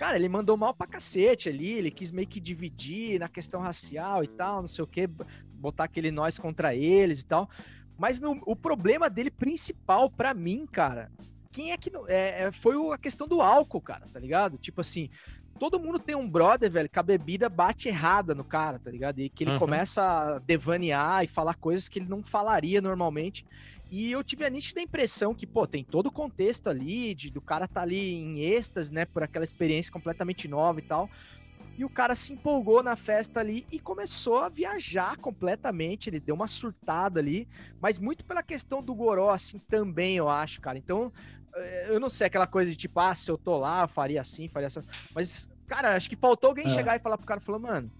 Cara, ele mandou mal pra cacete ali, ele quis meio que dividir na questão racial e tal, não sei o que, botar aquele nós contra eles e tal. Mas no, o problema dele principal para mim, cara, quem é que não, é, é, foi a questão do álcool, cara, tá ligado? Tipo assim, todo mundo tem um brother, velho, que a bebida bate errada no cara, tá ligado? E que ele
Uhum.
começa a devanear e falar coisas que ele não falaria normalmente. E eu tive a nítida impressão que, pô, tem todo o contexto ali, de, do cara tá ali em êxtase, né, por aquela experiência completamente nova e tal. E o cara se empolgou na festa ali e começou a viajar completamente. Ele deu uma surtada ali, mas muito pela questão do Goró, assim, também, eu acho, cara. Então, eh, eu não sei aquela coisa de tipo, ah, se eu tô lá, eu faria assim, faria assim. Mas, cara, acho que faltou alguém
É.
chegar e falar pro cara, falou, mano,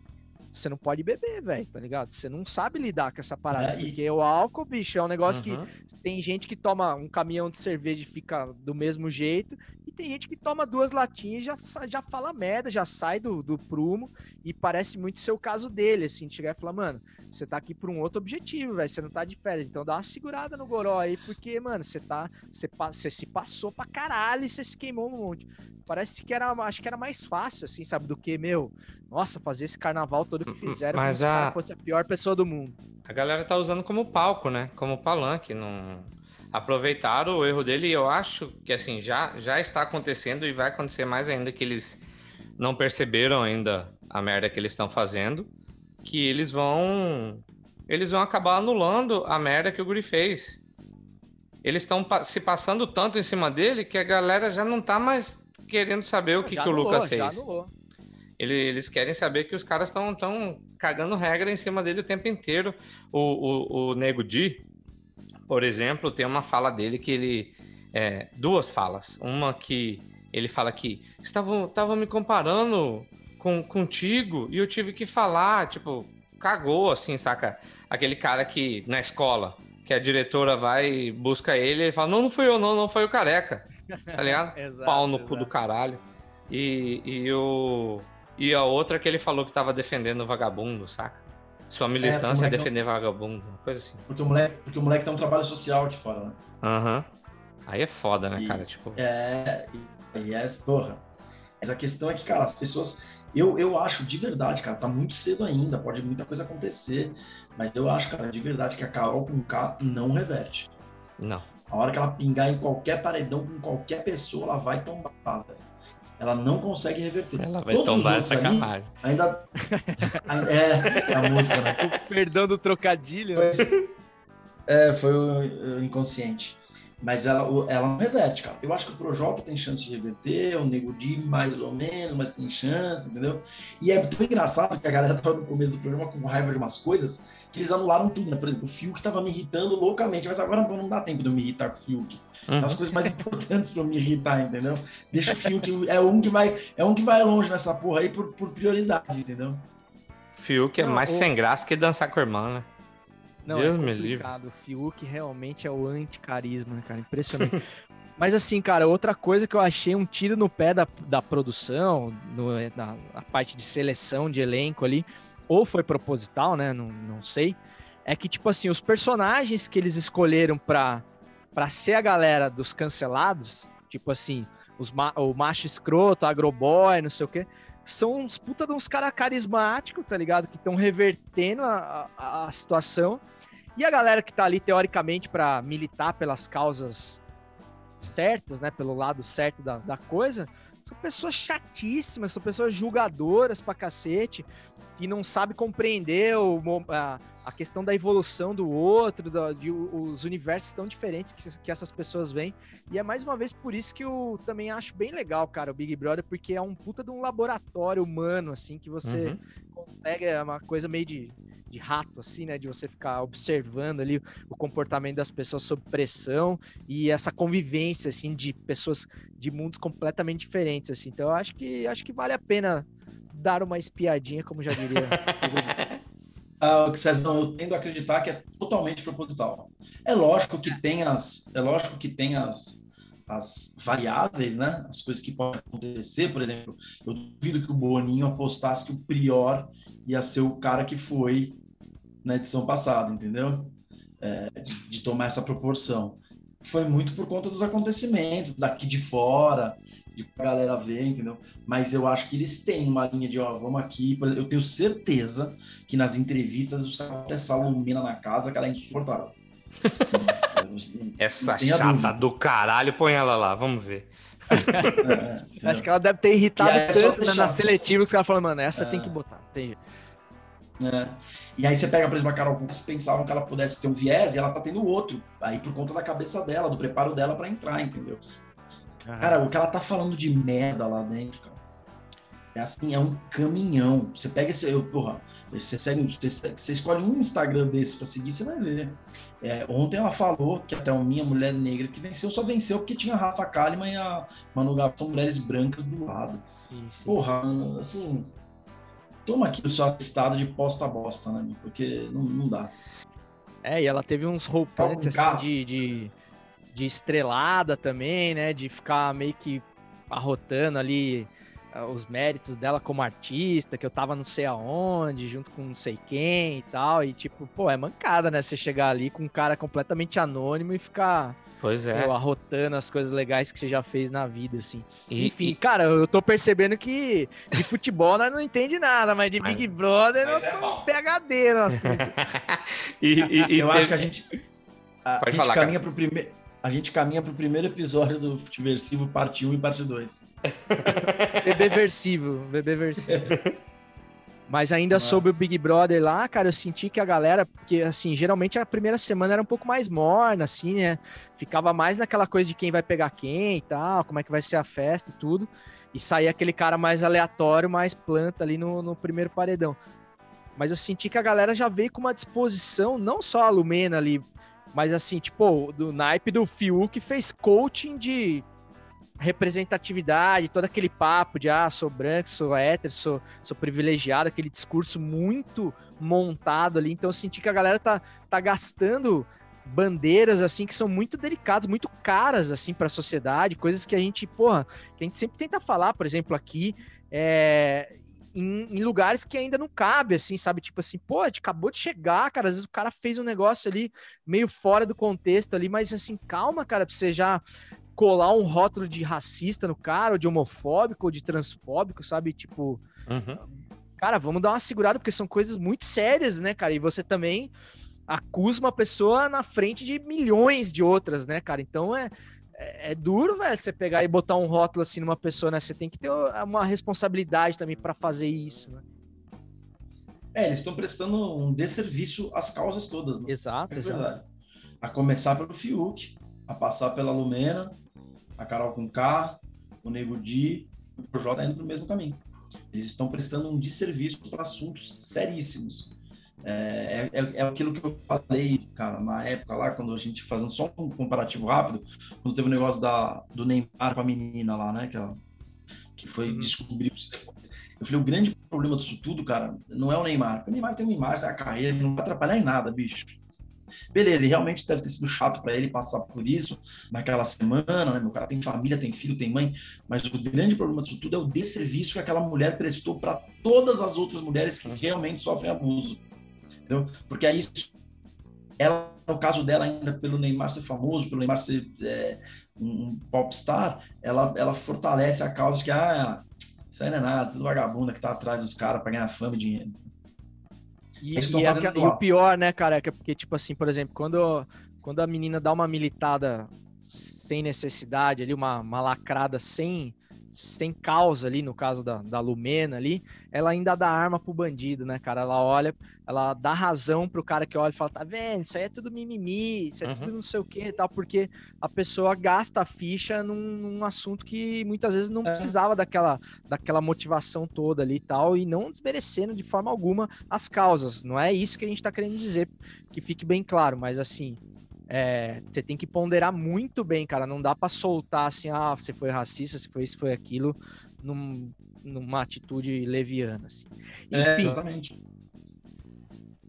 você não pode beber, velho, tá ligado? Você não sabe lidar com essa parada.
É, e-
Porque o álcool, bicho, é um negócio
Uhum.
que tem gente que toma um caminhão de cerveja e fica do mesmo jeito, e tem gente que toma duas latinhas e já, já fala merda, já sai do, do prumo, e parece muito ser o caso dele, assim, de chegar e falar, mano, você tá aqui por um outro objetivo, velho, você não tá de férias, então dá uma segurada no goró aí, porque, mano, você tá, você, você se passou pra caralho e você se queimou um monte. Parece que era, acho que era mais fácil, assim, sabe, do que, meu, nossa, fazer esse carnaval todo que fizeram
Mas
como se o cara
a-
fosse a pior pessoa do mundo.
A galera tá usando como palco, né? Como palanque. Não... Aproveitaram o erro dele e eu acho que assim, já, já está acontecendo e vai acontecer mais ainda que eles não perceberam ainda a merda que eles estão fazendo. Que eles vão. Eles vão acabar anulando a merda que o Guri fez. Eles estão se passando tanto em cima dele que a galera já não tá mais querendo saber o que,
Já
que o Lucas
Já
fez.
anulou.
Ele- eles querem saber que os caras estão tão cagando regra em cima dele o tempo inteiro. O, o, o Nego Di, por exemplo, tem uma fala dele que ele. é, duas falas. Uma que ele fala que estavam estavam me comparando com, contigo e eu tive que falar, tipo, cagou, assim, saca? Aquele cara que na escola, que a diretora vai e busca ele e ele fala: Não, não fui eu, não, não foi o careca. Tá ligado?
Exato,
Pau no cu
exato.
do caralho. E, e, o, e a outra que ele falou que tava defendendo o vagabundo, saca? Sua militância é,
não-
defender vagabundo, uma coisa assim.
Porque o moleque, porque o moleque tem um trabalho social aqui fora, né?
Aham. Aí é foda, né,
E-
cara? Tipo,
É, e é, porra. Mas a questão é que, cara, as pessoas. Eu, eu acho de verdade, cara, tá muito cedo ainda, pode muita coisa acontecer. Mas eu acho, cara, de verdade que a Carol com K não reverte.
não.
A hora que ela pingar em qualquer paredão com qualquer pessoa, ela vai tombar, velho. Ela não consegue reverter.
Ela vai
Todos os
tombar essa
ali. Ainda. ainda- É, a música, né?
Perdão do trocadilho. né?
É, foi o, o inconsciente. Mas ela, o- ela não reverte, cara. Eu acho que o Projota tem chance de reverter, o Nego Di mais ou menos, mas tem chance, entendeu? E é tão engraçado que a galera tava no começo do programa com raiva de umas coisas que eles anularam tudo, né? Por exemplo, o Fiuk tava me irritando loucamente, mas agora não dá tempo de eu me irritar com o Fiuk. Tem
Uhum.
as coisas mais importantes pra eu me irritar, entendeu? Deixa o Fiuk, é um que vai, é um que vai longe nessa porra aí por, por prioridade, entendeu?
Fiuk é
Não,
mais
o-
sem graça que dançar com a irmã, né?
Não,
Deus
é
me livre.
complicado. O Fiuk realmente é o anticarisma, né, cara? Impressionante. Mas assim, cara, outra coisa que eu achei um tiro no pé da, da produção, no, na, na parte de seleção de elenco ali, ou foi proposital, né? Não, não sei. É que, tipo assim, os personagens que eles escolheram pra, pra ser a galera dos cancelados, tipo assim, os ma o macho escroto, agroboy, não sei o quê, são uns puta de uns caras carismáticos, tá ligado? Que estão revertendo a, a, a situação. E a galera que tá ali, teoricamente, pra militar pelas causas certas, né? Pelo lado certo da, da coisa, são pessoas chatíssimas, são pessoas julgadoras pra cacete, que não sabem compreender o, a, a questão da evolução do outro, da- de os universos tão diferentes que, que essas pessoas veem. E é mais uma vez por isso que eu também acho bem legal, cara, o Big Brother, porque é um puta de um laboratório humano, assim, que você
Uhum.
consegue, é uma coisa meio de, de rato, assim, né? De você ficar observando ali o comportamento das pessoas sob pressão e essa convivência, assim, de pessoas de mundos completamente diferentes, assim. Então eu acho que acho que vale a pena dar uma espiadinha, como já diria.
Ah, Cezão, eu tendo a acreditar que é totalmente proposital. É lógico que tem as, é lógico que tem as, as variáveis, né? As coisas que podem acontecer, por exemplo, eu duvido que o Boninho apostasse que o Prior ia ser o cara que foi na edição passada, entendeu? É, de, de tomar essa proporção. foi muito por conta dos acontecimentos, daqui de fora, de a galera ver, entendeu? Mas eu acho que eles têm uma linha de, ó, vamos aqui. Eu tenho certeza que nas entrevistas os caras essa Lumina na casa, que ela é insuportável.
Essa chata do caralho, põe ela lá, vamos ver.
É, Acho que ela deve ter irritado
aí é
tanto né, na seletiva que os caras falaram, mano, essa
É.
tem que botar. Tem jeito.
É. E aí você pega, por exemplo, a Carol Conká, pensavam que ela pudesse ter um viés e ela tá tendo outro. Aí por conta da cabeça dela, do preparo dela pra entrar, entendeu? Cara, o que ela tá falando de merda lá dentro, cara. É assim, é um caminhão. Você pega esse. Eu, porra, você, segue, você, você escolhe um Instagram desse pra seguir, você vai ver. É, ontem ela falou que até a minha mulher negra que venceu, só venceu porque tinha a Rafa Kalimann e a Manu Gavassi, são mulheres brancas do lado. Porra, assim. Toma aqui o seu atestado de posta bosta, né? Porque não, não dá.
É, e ela teve uns roupantes assim
carro.
de, de, de estrelada também, né? De ficar meio que arrotando ali ah, os méritos dela como artista, que eu tava não sei aonde, junto com não sei quem e tal. E tipo, pô, é mancada, né? Você chegar ali com um cara completamente anônimo e ficar
Pois é.
pô, arrotando as coisas legais que você já fez na vida, assim.
E-
Enfim,
e-
cara, eu tô percebendo que de futebol nós não entende nada, mas de
Mas-
Big Brother nós
é
estamos PHD no assunto.
E, e- e
eu acho que a gente, a,
Pode
gente
falar,
caminha pro primeiro. A gente caminha pro primeiro episódio do Futiversivo, parte 1 e parte 2.
Bebê versivo, bebê versivo. Mas ainda sobre o Big Brother lá, cara, eu senti que a galera, porque assim, geralmente a primeira semana era um pouco mais morna, assim, né? Ficava mais naquela coisa de quem vai pegar quem e tal, como é que vai ser a festa e tudo. E saía aquele cara mais aleatório, mais planta ali no, no primeiro paredão. Mas eu senti que a galera já veio com uma disposição, não só a Lumena ali, mas assim, tipo, do naipe do Fiuk fez coaching de representatividade, todo aquele papo de ah, sou branco, sou hétero, sou, sou privilegiado, aquele discurso muito montado ali. Então eu senti que a galera tá, tá gastando bandeiras assim que são muito delicadas, muito caras assim para a sociedade, coisas que a gente, porra, que a gente sempre tenta falar, por exemplo, aqui, é, em, em lugares que ainda não cabe, assim, sabe? Tipo assim, pô, acabou de chegar, cara, às vezes o cara fez um negócio ali meio fora do contexto ali, mas assim, calma, cara, pra você já colar um rótulo de racista no cara, ou de homofóbico, ou de transfóbico, sabe? Tipo,
Uhum.
cara, vamos dar uma segurada, porque são coisas muito sérias, né, cara? E você também acusa uma pessoa na frente de milhões de outras, né, cara? Então é, é, é duro, velho, você pegar e botar um rótulo assim numa pessoa, né? Você tem que ter uma responsabilidade também pra fazer isso, né?
É, eles estão prestando um desserviço às causas todas, né?
Exato,
É
exato.
verdade. A começar pelo Fiuk, a passar pela Lumena, a Carol com K, o Nego Di, o Projota tá indo pro mesmo caminho. Eles estão prestando um desserviço para assuntos seríssimos. É, é, é aquilo que eu falei, cara, na época lá, quando a gente fazendo só um comparativo rápido, quando teve o negócio da, do Neymar com a menina lá, né? Que, ela, que foi descobrir. Eu falei, o grande problema disso tudo, cara, não é o Neymar. porque O Neymar tem uma imagem da carreira, ele não vai atrapalhar em nada, bicho. Beleza, e realmente deve ter sido chato para ele passar por isso naquela semana, né? Meu cara tem família, tem filho, tem mãe, mas o grande problema disso tudo é o desserviço que aquela mulher prestou para todas as outras mulheres que realmente sofrem abuso. Entendeu? Porque aí, ela, no caso dela, ainda pelo Neymar ser famoso, pelo Neymar ser é, um, popstar, ela, ela fortalece a causa que, ah, isso aí não é nada, tudo vagabunda que tá atrás dos caras para ganhar fama e dinheiro.
E, e é que- e o pior, né, cara, é que- porque, tipo assim, por exemplo, quando, quando a menina dá uma militada sem necessidade ali, uma, uma lacrada sem, sem causa ali, no caso da, da Lumena ali, ela ainda dá arma pro bandido, né, cara? Ela olha, ela dá razão pro cara que olha e fala, tá vendo, isso aí é tudo mimimi, isso é tudo não sei o que e tal, porque a pessoa gasta a ficha num, num assunto que muitas vezes não precisava daquela, daquela motivação toda ali e tal, e não desmerecendo de forma alguma as causas. Não é isso que a gente tá querendo dizer, que fique bem claro, mas assim, é, você tem que ponderar muito bem, cara. Não dá pra soltar assim, ah, você foi racista, você foi isso, foi aquilo, num- numa atitude leviana, assim.
É,
Enfim,
exatamente.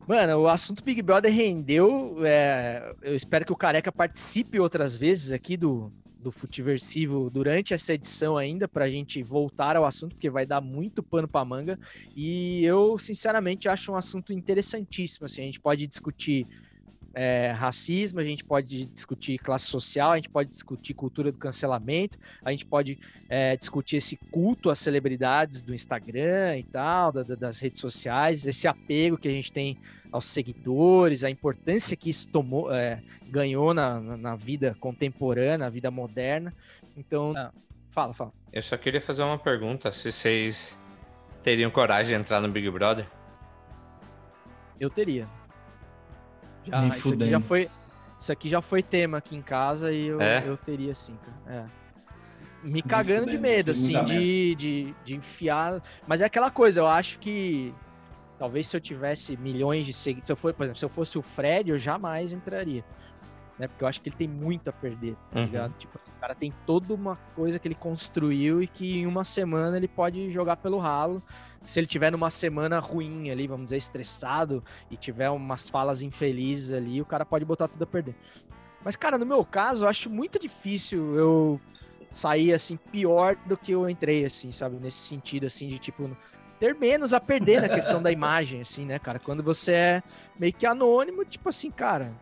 Mano, o assunto Big Brother rendeu. é, eu espero que o Careca participe outras vezes aqui do, do Futiversivo durante essa edição ainda, pra gente voltar ao assunto, porque vai dar muito pano pra manga. E eu, sinceramente, acho um assunto interessantíssimo. Assim, a gente pode discutir é, racismo, a gente pode discutir classe social, a gente pode discutir cultura do cancelamento, a gente pode é, discutir esse culto às celebridades do Instagram e tal, da, da, das redes sociais, esse apego que a gente tem aos seguidores, a importância que isso tomou, é, ganhou na, na, vida contemporânea, na vida moderna. Então, ah, fala, fala.
Eu só queria fazer uma pergunta: se vocês teriam coragem de entrar no Big Brother?
Eu teria. Já, isso aqui já foi. Isso aqui já foi tema aqui em casa e eu, é? eu teria sim, cara. É. Me cagando de medo, assim, de, de, de enfiar. Mas é aquela coisa, eu acho que talvez se eu tivesse milhões de seguidores, se eu for, por exemplo, se eu fosse o Fred, eu jamais entraria. Né? Porque eu acho que ele tem muito a perder, tá uhum. ligado? Tipo assim, o cara tem toda uma coisa que ele construiu e que em uma semana ele pode jogar pelo ralo se ele tiver numa semana ruim ali, vamos dizer, estressado, e tiver umas falas infelizes ali, o cara pode botar tudo a perder. Mas, cara, no meu caso, eu acho muito difícil eu sair, assim, pior do que eu entrei, assim, sabe? Nesse sentido, assim, de, tipo, ter menos a perder na questão da imagem, assim, né, cara? Quando você é meio que anônimo, tipo assim, cara...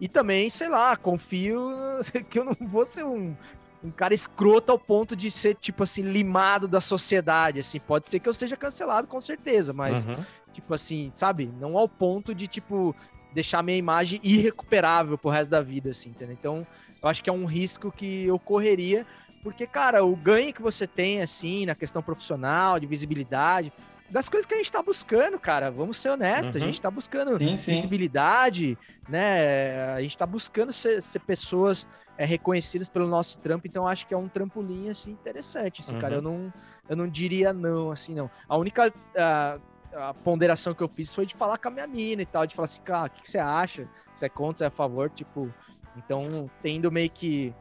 E também, sei lá, confio que eu não vou ser um um cara escroto ao ponto de ser, tipo assim, limado da sociedade, assim. Pode ser que eu seja cancelado, com certeza, mas, uhum. tipo assim, sabe? Não ao ponto de, tipo, deixar minha imagem irrecuperável pro resto da vida, assim, entendeu? Então, eu acho que é um risco que eu correria, porque, cara, o ganho que você tem, assim, na questão profissional, de visibilidade, das coisas que a gente tá buscando, cara. Vamos ser honestos, uhum. a gente tá buscando sim, sim. visibilidade, né? A gente tá buscando ser, ser pessoas é, reconhecidas pelo nosso trampo, então acho que é um trampolim, assim, interessante, assim, uhum. cara. Eu não, eu não diria não, assim, não. A única a, a, ponderação que eu fiz foi de falar com a minha mina e tal, de falar assim, cara, o que, que você acha? Você é contra, você é a favor? Tipo, então, tendo meio que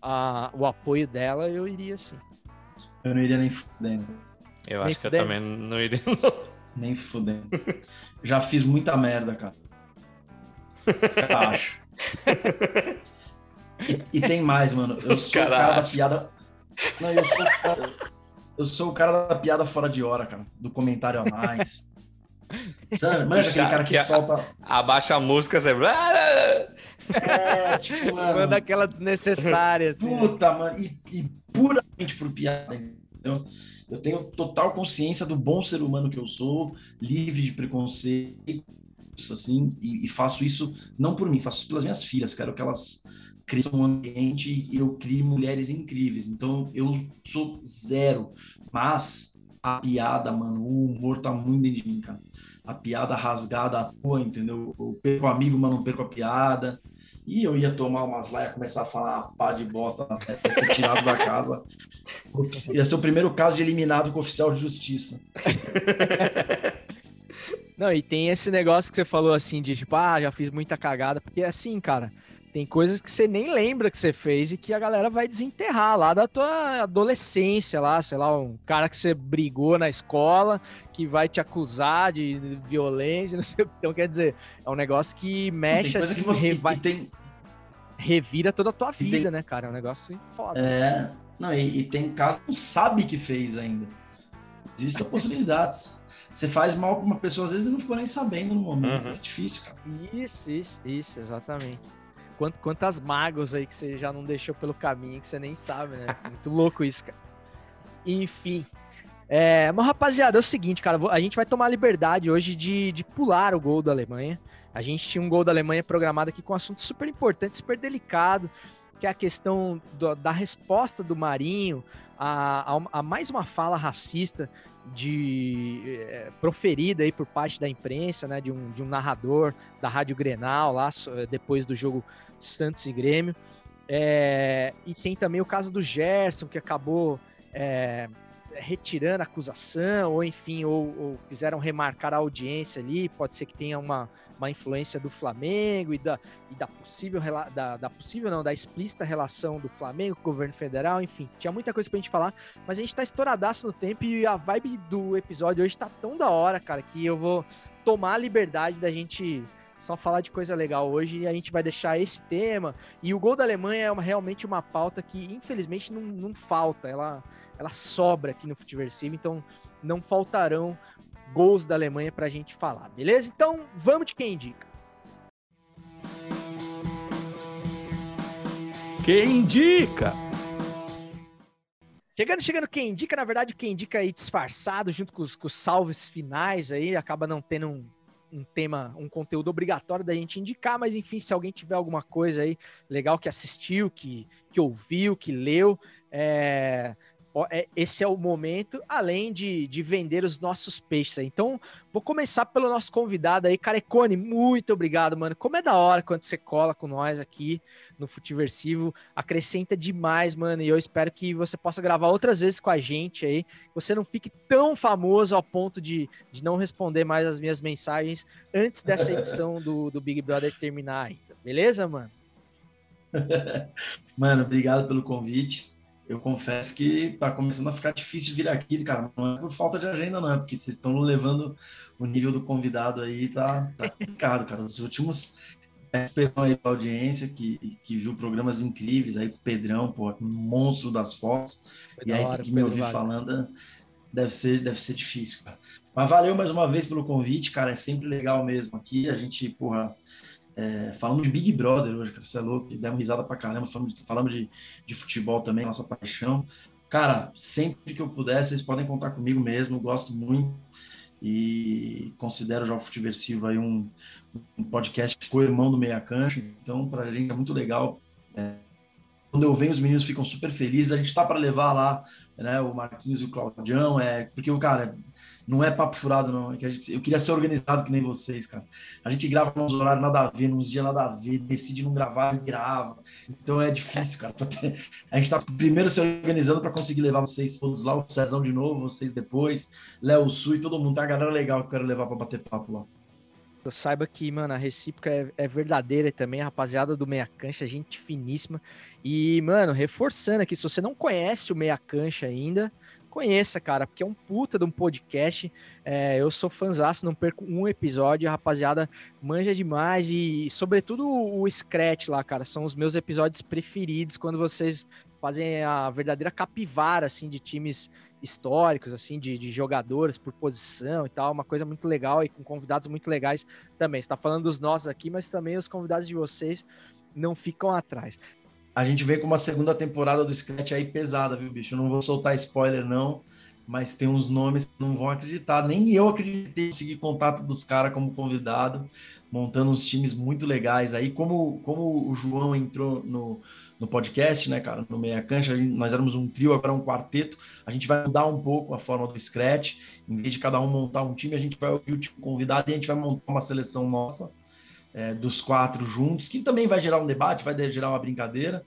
a, o apoio dela, eu iria sim.
Eu não iria nem fudendo.
Eu Nem acho fudendo. que eu também não iria, não.
Nem fudendo. Já fiz muita merda, cara. Você acha? E, e, tem mais, mano. Eu sou cara o cara da piada. Não, eu sou, eu sou o cara da piada fora de hora, cara. Do comentário a mais. Sabe? Manja aquele cara que, que solta.
Abaixa a música, você.
É, tipo, mano. Manda aquela desnecessária,
assim. Puta, mano. E, e puramente por piada, entendeu? Eu tenho total consciência do bom ser humano que eu sou, livre de preconceito, assim, e, e faço isso não por mim, faço isso pelas minhas filhas. Quero que elas cresçam um ambiente e eu crie mulheres incríveis. Então eu sou zero, mas a piada, mano, o humor tá muito dentro de mim, cara. A piada rasgada à toa, entendeu? Eu perco o amigo, mas não perco a piada. E eu ia tomar umas lá, ia começar a falar pá de bosta, ia ser tirado da casa. Ia ser o primeiro caso de eliminado com oficial de justiça.
Não, e tem esse negócio que você falou assim, de tipo, ah, já fiz muita cagada, porque assim, cara, tem coisas que você nem lembra que você fez e que a galera vai desenterrar lá da tua adolescência lá, sei lá, um cara que você brigou na escola, que vai te acusar de violência, não sei o que. Então, quer dizer, é um negócio que mexe assim, que você, vai, tem... revira toda a tua vida, tem... né, cara? É um negócio foda.
É, não, e, e tem caso que não sabe que fez ainda. Existem possibilidades. Você faz mal pra uma pessoa, às vezes, e não ficou nem sabendo no momento. Uhum. É difícil, cara.
Isso, isso, isso, exatamente quant, quantas mágoas aí que você já não deixou pelo caminho que você nem sabe, né? Muito louco isso, cara. Enfim. É, mas, rapaziada, é o seguinte, cara, a gente vai tomar a liberdade hoje de, de pular o gol da Alemanha. A gente tinha um gol da Alemanha programado aqui com um assunto super importante, super delicado, que é a questão do, da resposta do Marinho a, a, a, mais uma fala racista de é, proferida aí por parte da imprensa, né, de um, de um narrador da Rádio Grenal lá depois do jogo Santos e Grêmio. É, e tem também o caso do Gerson, que acabou é, retirando a acusação, ou enfim, ou, ou, quiseram remarcar a audiência ali. Pode ser que tenha uma, uma influência do Flamengo e da, e da possível, da, da possível, não, da explícita relação do Flamengo com o governo federal. Enfim, tinha muita coisa pra gente falar, mas a gente tá estouradaço no tempo e a vibe do episódio hoje tá tão da hora, cara, que eu vou tomar a liberdade da gente só falar de coisa legal hoje e a gente vai deixar esse tema. E o gol da Alemanha é uma, realmente uma pauta que, infelizmente, não, não falta. Ela, ela sobra aqui no Futiversivo, então não faltarão gols da Alemanha para a gente falar, beleza? Então vamos de quem indica.
Quem indica?
Chegando, chegando, quem indica, na verdade, quem indica aí disfarçado, junto com os, com os salves finais aí, acaba não tendo um, um tema, um conteúdo obrigatório da gente indicar, mas enfim, se alguém tiver alguma coisa aí legal que assistiu, que, que ouviu, que leu, é, esse é o momento, além de, de vender os nossos peixes. Então, vou começar pelo nosso convidado aí, Carecone. Muito obrigado, mano. Como é da hora quando você cola com nós aqui no Futiversivo. Acrescenta demais, mano. E eu espero que você possa gravar outras vezes com a gente aí. Você não fique tão famoso ao ponto de, de não responder mais as minhas mensagens antes dessa edição do, do Big Brother terminar ainda. Beleza, mano?
Mano, obrigado pelo convite eu confesso que tá começando a ficar difícil vir aqui, cara. Não é por falta de agenda, não, é porque vocês estão levando o nível do convidado aí, tá, tá complicado, cara. Os últimos. Perdão aí pra audiência que, que viu programas incríveis aí com o Pedrão, pô, monstro das fotos. Foi e aí hora, tem que me ouvir vale. falando, deve ser, deve ser difícil, cara. Mas valeu mais uma vez pelo convite, cara. É sempre legal mesmo aqui. A gente, porra, é, falamos de Big Brother hoje, cara, você é louco, demos risada pra caramba, falamos, de, falamos de, de futebol também, nossa paixão. Cara, sempre que eu puder, vocês podem contar comigo mesmo, gosto muito e considero já o Futiversivo aí um, um podcast co-irmão do Meia Cancha, então pra gente é muito legal. É, quando eu venho, os meninos ficam super felizes. A gente tá para levar lá, né, o Marquinhos e o Claudião, é, porque o cara não é papo furado, não. É que gente, eu queria ser organizado que nem vocês, cara. A gente grava nos horários nada a ver, nos dias nada a ver, decide não gravar e grava. Então é difícil, cara. Ter... A gente tá primeiro se organizando para conseguir levar vocês todos lá, o Cezão de novo, vocês depois, Léo Sul e todo mundo. Tem uma galera legal que eu quero levar para bater papo lá.
Saiba que, mano, a recíproca é, é verdadeira também, a rapaziada do Meia Cancha, gente finíssima. E, mano, reforçando aqui, se você não conhece o Meia Cancha ainda, conheça, cara, porque é um puta de um podcast. É, eu sou fãzaço, não perco um episódio, a rapaziada manja demais e, sobretudo, o Scratch lá, cara, são os meus episódios preferidos quando vocês fazem a verdadeira capivara, assim, de times históricos, assim, de, de jogadores por posição e tal, uma coisa muito legal e com convidados muito legais também. Você tá falando dos nossos aqui, mas também os convidados de vocês não ficam atrás
a gente vem com uma segunda temporada do Scratch aí pesada, viu, bicho? Eu não vou soltar spoiler, não, mas tem uns nomes que não vão acreditar. Nem eu acreditei em conseguir contato dos caras como convidado, montando uns times muito legais aí. Como, como o João entrou no, no podcast, né, cara, no Meia Cancha, nós éramos um trio, agora um quarteto. A gente vai mudar um pouco a forma do Scratch. Em vez de cada um montar um time, a gente vai ouvir o tipo convidado e a gente vai montar uma seleção nossa é, dos quatro juntos, que também vai gerar um debate, vai gerar uma brincadeira.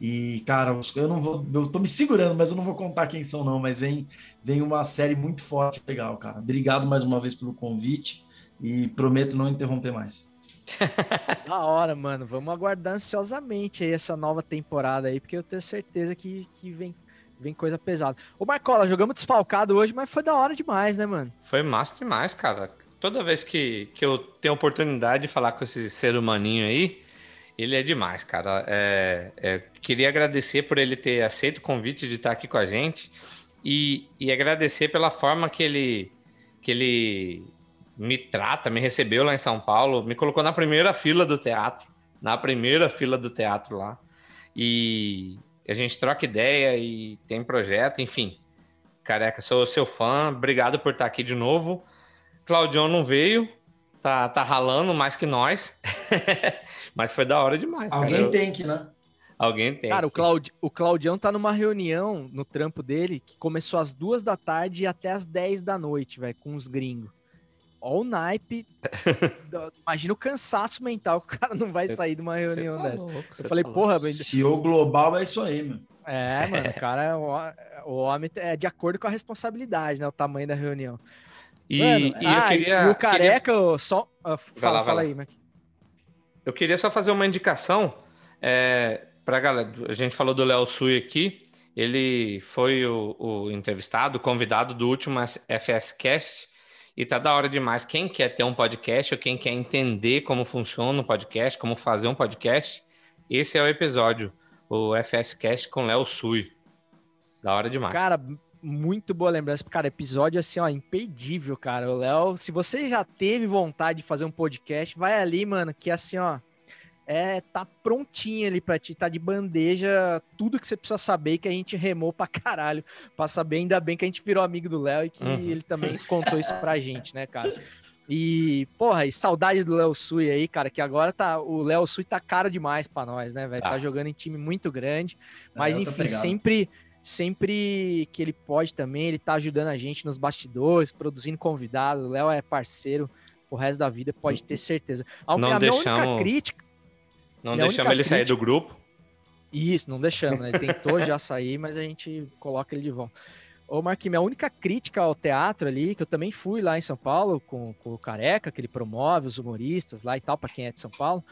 E, cara, eu não vou. Eu tô me segurando, mas eu não vou contar quem são, não. Mas vem, vem uma série muito forte, legal, cara. Obrigado mais uma vez pelo convite e prometo não interromper mais.
da hora, mano. Vamos aguardar ansiosamente aí essa nova temporada aí, porque eu tenho certeza que, que vem, vem coisa pesada. Ô, Marcola, jogamos desfalcado hoje, mas foi da hora demais, né, mano?
Foi massa demais, cara toda vez que, que eu tenho oportunidade de falar com esse ser humaninho aí, ele é demais, cara. É, é, queria agradecer por ele ter aceito o convite de estar aqui com a gente e, e agradecer pela forma que ele, que ele me trata, me recebeu lá em São Paulo, me colocou na primeira fila do teatro, na primeira fila do teatro lá. E a gente troca ideia e tem projeto, enfim. Careca, sou seu fã, obrigado por estar aqui de novo. Claudião não veio, tá, tá ralando mais que nós. Mas foi da hora demais.
Alguém cara. tem que, né?
Alguém tem.
Cara, o, Claudi... o Claudião tá numa reunião no trampo dele que começou às duas da tarde e até às 10 da noite, velho, com os gringos. Ó o naipe. Imagina o cansaço mental que o cara não vai sair de uma reunião tá dessa. Louco, eu falei, tá porra,
Se o global é isso aí, mano.
É, mano, o cara, é o, o homem é de acordo com a responsabilidade, né? O tamanho da reunião.
E, Mano, e ah, queria,
e o careca, queria... só. Uh, fala, lá, fala aí, Mac.
Eu queria só fazer uma indicação é, para galera. A gente falou do Léo Sui aqui. Ele foi o, o, entrevistado, o convidado do último FSCast. E tá da hora demais. Quem quer ter um podcast ou quem quer entender como funciona um podcast, como fazer um podcast, esse é o episódio, o FSCast com Léo Sui. Da hora demais.
Cara, muito boa lembrança. Cara, episódio assim, ó, imperdível, cara. O Léo, se você já teve vontade de fazer um podcast, vai ali, mano, que assim, ó, é tá prontinha ali pra ti, tá de bandeja tudo que você precisa saber que a gente remou pra caralho pra saber. Ainda bem que a gente virou amigo do Léo e que
Uhum.
ele também contou isso pra gente, né, cara? E, porra, e saudade do Léo Sui aí, cara, que agora tá. O Léo Sui tá caro demais pra nós, né, velho? Tá.
Tá.
jogando em time muito grande. Mas,
É,
enfim,
pegado.
sempre. Sempre que ele pode também, ele tá ajudando a gente nos bastidores, produzindo convidado. O Léo é parceiro o resto da vida, pode ter certeza. A,
Não
a minha única
deixamos-
crítica.
Não deixamos ele sair
crítica-
do grupo.
Isso, não deixamos, né? Ele tentou já sair, mas a gente coloca ele de volta. Ô, Marquinhos, minha única crítica ao teatro ali, que eu também fui lá em São Paulo com, com o Careca, que ele promove os humoristas lá e tal, pra quem é de São Paulo,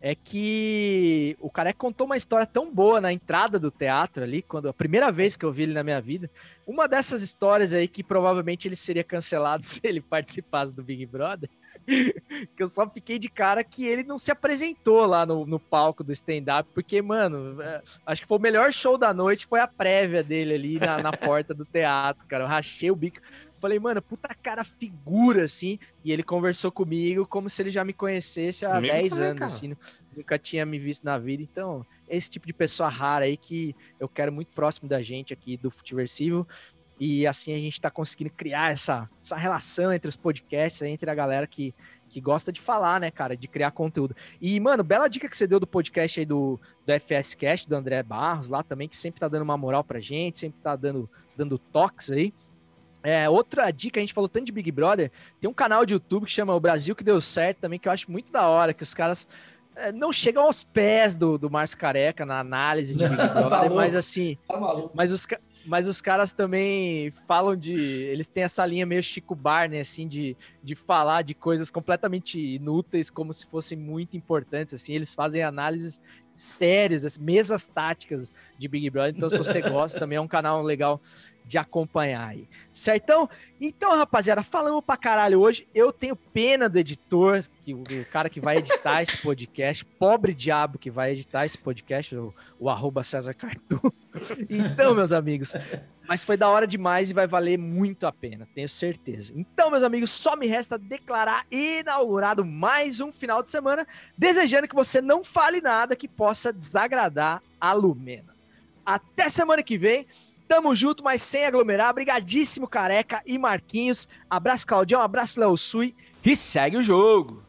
é que o Careca contou uma história tão boa na entrada do teatro ali, quando a primeira vez que eu vi ele na minha vida. Uma dessas histórias aí que provavelmente ele seria cancelado se ele participasse do Big Brother. que eu só fiquei de cara que ele não se apresentou lá no, no palco do stand-up, porque, mano, é, acho que foi o melhor show da noite, foi a prévia dele ali na, na porta do teatro, cara. Eu rachei o bico. Falei, mano, puta cara figura, assim. E ele conversou comigo como se ele já me conhecesse há
Comigo
10
também,
anos,
cara.
assim. Nunca tinha me visto na vida. Então, esse tipo de pessoa rara aí que eu quero muito próximo da gente aqui do Futiversivo. E assim a gente tá conseguindo criar essa, essa relação entre os podcasts, entre a galera que, que gosta de falar, né, cara, de criar conteúdo. E, mano, bela dica que você deu do podcast aí do, do FS Cast, do André Barros lá também, que sempre tá dando uma moral pra gente, sempre tá dando, dando toques aí. É, outra dica, a gente falou tanto de Big Brother, tem um canal de YouTube que chama O Brasil que deu certo também, que eu acho muito da hora, que os caras é, não chegam aos pés do, do Márcio Careca na análise de Big
Tá
Brother,
louco.
mas assim,
Tá
mas os, mas os caras também falam de. Eles têm essa linha meio Chico Barney, assim, de, de falar de coisas completamente inúteis, como se fossem muito importantes, assim. Eles fazem análises sérias, mesas táticas de Big Brother. Então, se você gosta, também é um canal legal de acompanhar aí. Certão? Então, rapaziada, falamos pra caralho hoje. Eu tenho pena do editor, que o, cara que vai editar esse podcast, pobre diabo que vai editar esse podcast, o, o arroba César Cartu. Então, meus amigos, mas foi da hora demais e vai valer muito a pena, tenho certeza. Então, meus amigos, só me resta declarar inaugurado mais um final de semana, desejando que você não fale nada que possa desagradar a Lumena. Até semana que vem. Tamo junto, mas sem aglomerar. Brigadíssimo, Careca e Marquinhos. Abraço, Claudião. Abraço, Léo Sui.
E segue o jogo.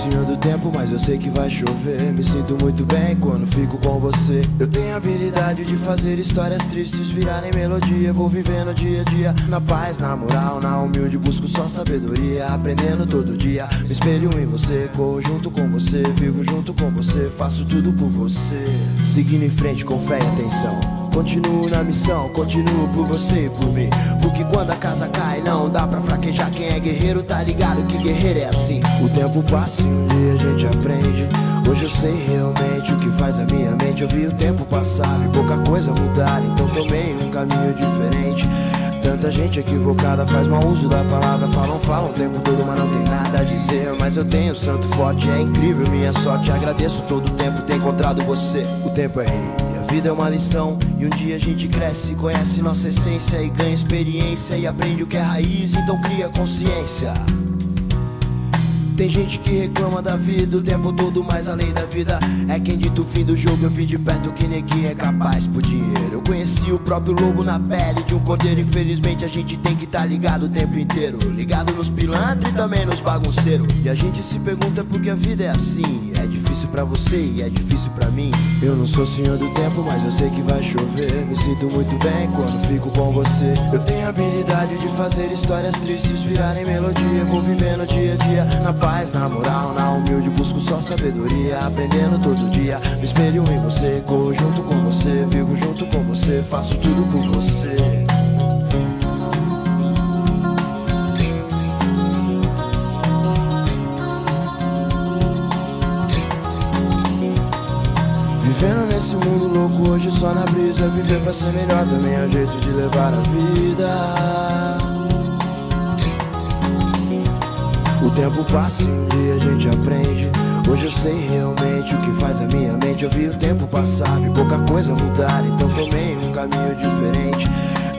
Senhor do tempo, mas eu sei que vai chover. Me sinto muito bem quando fico com você. Eu tenho a habilidade de fazer histórias tristes virarem melodia. Vou vivendo dia a dia, na paz, na moral, na humilde. Busco só sabedoria, aprendendo todo dia. Me espelho em você, corro junto com você. Vivo junto com você, faço tudo por você. Seguindo em frente com fé e atenção. Continuo na missão, continuo por você e por mim. Porque quando a casa cai, não dá pra fraquejar. Quem é guerreiro tá ligado que guerreiro é assim. O tempo passa e um dia a gente aprende. Hoje eu sei realmente o que faz a minha mente. Eu vi o tempo passar e pouca coisa mudar. Então tomei um caminho diferente. Tanta gente equivocada faz mau uso da palavra. Falam, falam o tempo todo, mas não tem nada a dizer. Mas eu tenho santo forte, é incrível minha sorte. Agradeço todo o tempo ter encontrado você. O tempo é rei. Vida é uma lição e um dia a gente cresce, conhece nossa essência e ganha experiência e aprende o que é raiz, então cria consciência. Tem gente que reclama da vida o tempo todo, mas além da vida é quem dita o fim do jogo. Eu vi de perto que neguinho é capaz por dinheiro. Eu conheci o próprio lobo na pele de um cordeiro. Infelizmente a gente tem que estar ligado o tempo inteiro. Ligado nos pilantras e também nos bagunceiros. E a gente se pergunta por que a vida é assim. É difícil pra você e é difícil pra mim. Eu não sou senhor do tempo, mas eu sei que vai chover. Me sinto muito bem quando fico com você. Eu tenho a habilidade de fazer histórias tristes virarem melodia. Vou vivendo dia a dia na paz, na moral, na humilde. Busco só sabedoria, aprendendo todo dia. Me espelho em você, corro junto com você. Vivo junto com você, faço tudo por você. Vivendo nesse mundo louco hoje só na brisa Viver pra ser melhor também é o jeito de levar a vida O tempo passa e um dia a gente aprende. Hoje eu sei realmente o que faz a minha mente. Eu vi o tempo passar, vi pouca coisa mudar, então tomei um caminho diferente.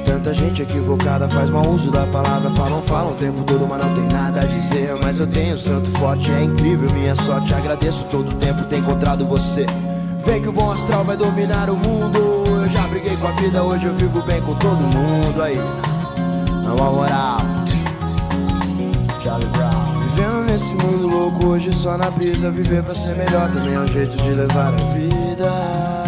Tanta gente equivocada faz mau uso da palavra. Falam, falam o tempo todo, mas não tem nada a dizer. Mas eu tenho santo forte, é incrível minha sorte. Agradeço todo o tempo ter encontrado você. Vem que o bom astral vai dominar o mundo. Eu já briguei com a vida, hoje eu vivo bem com todo mundo. Aí, na moral, Brown. Nesse mundo louco, hoje só na brisa. Viver pra ser melhor também é um jeito de levar a vida.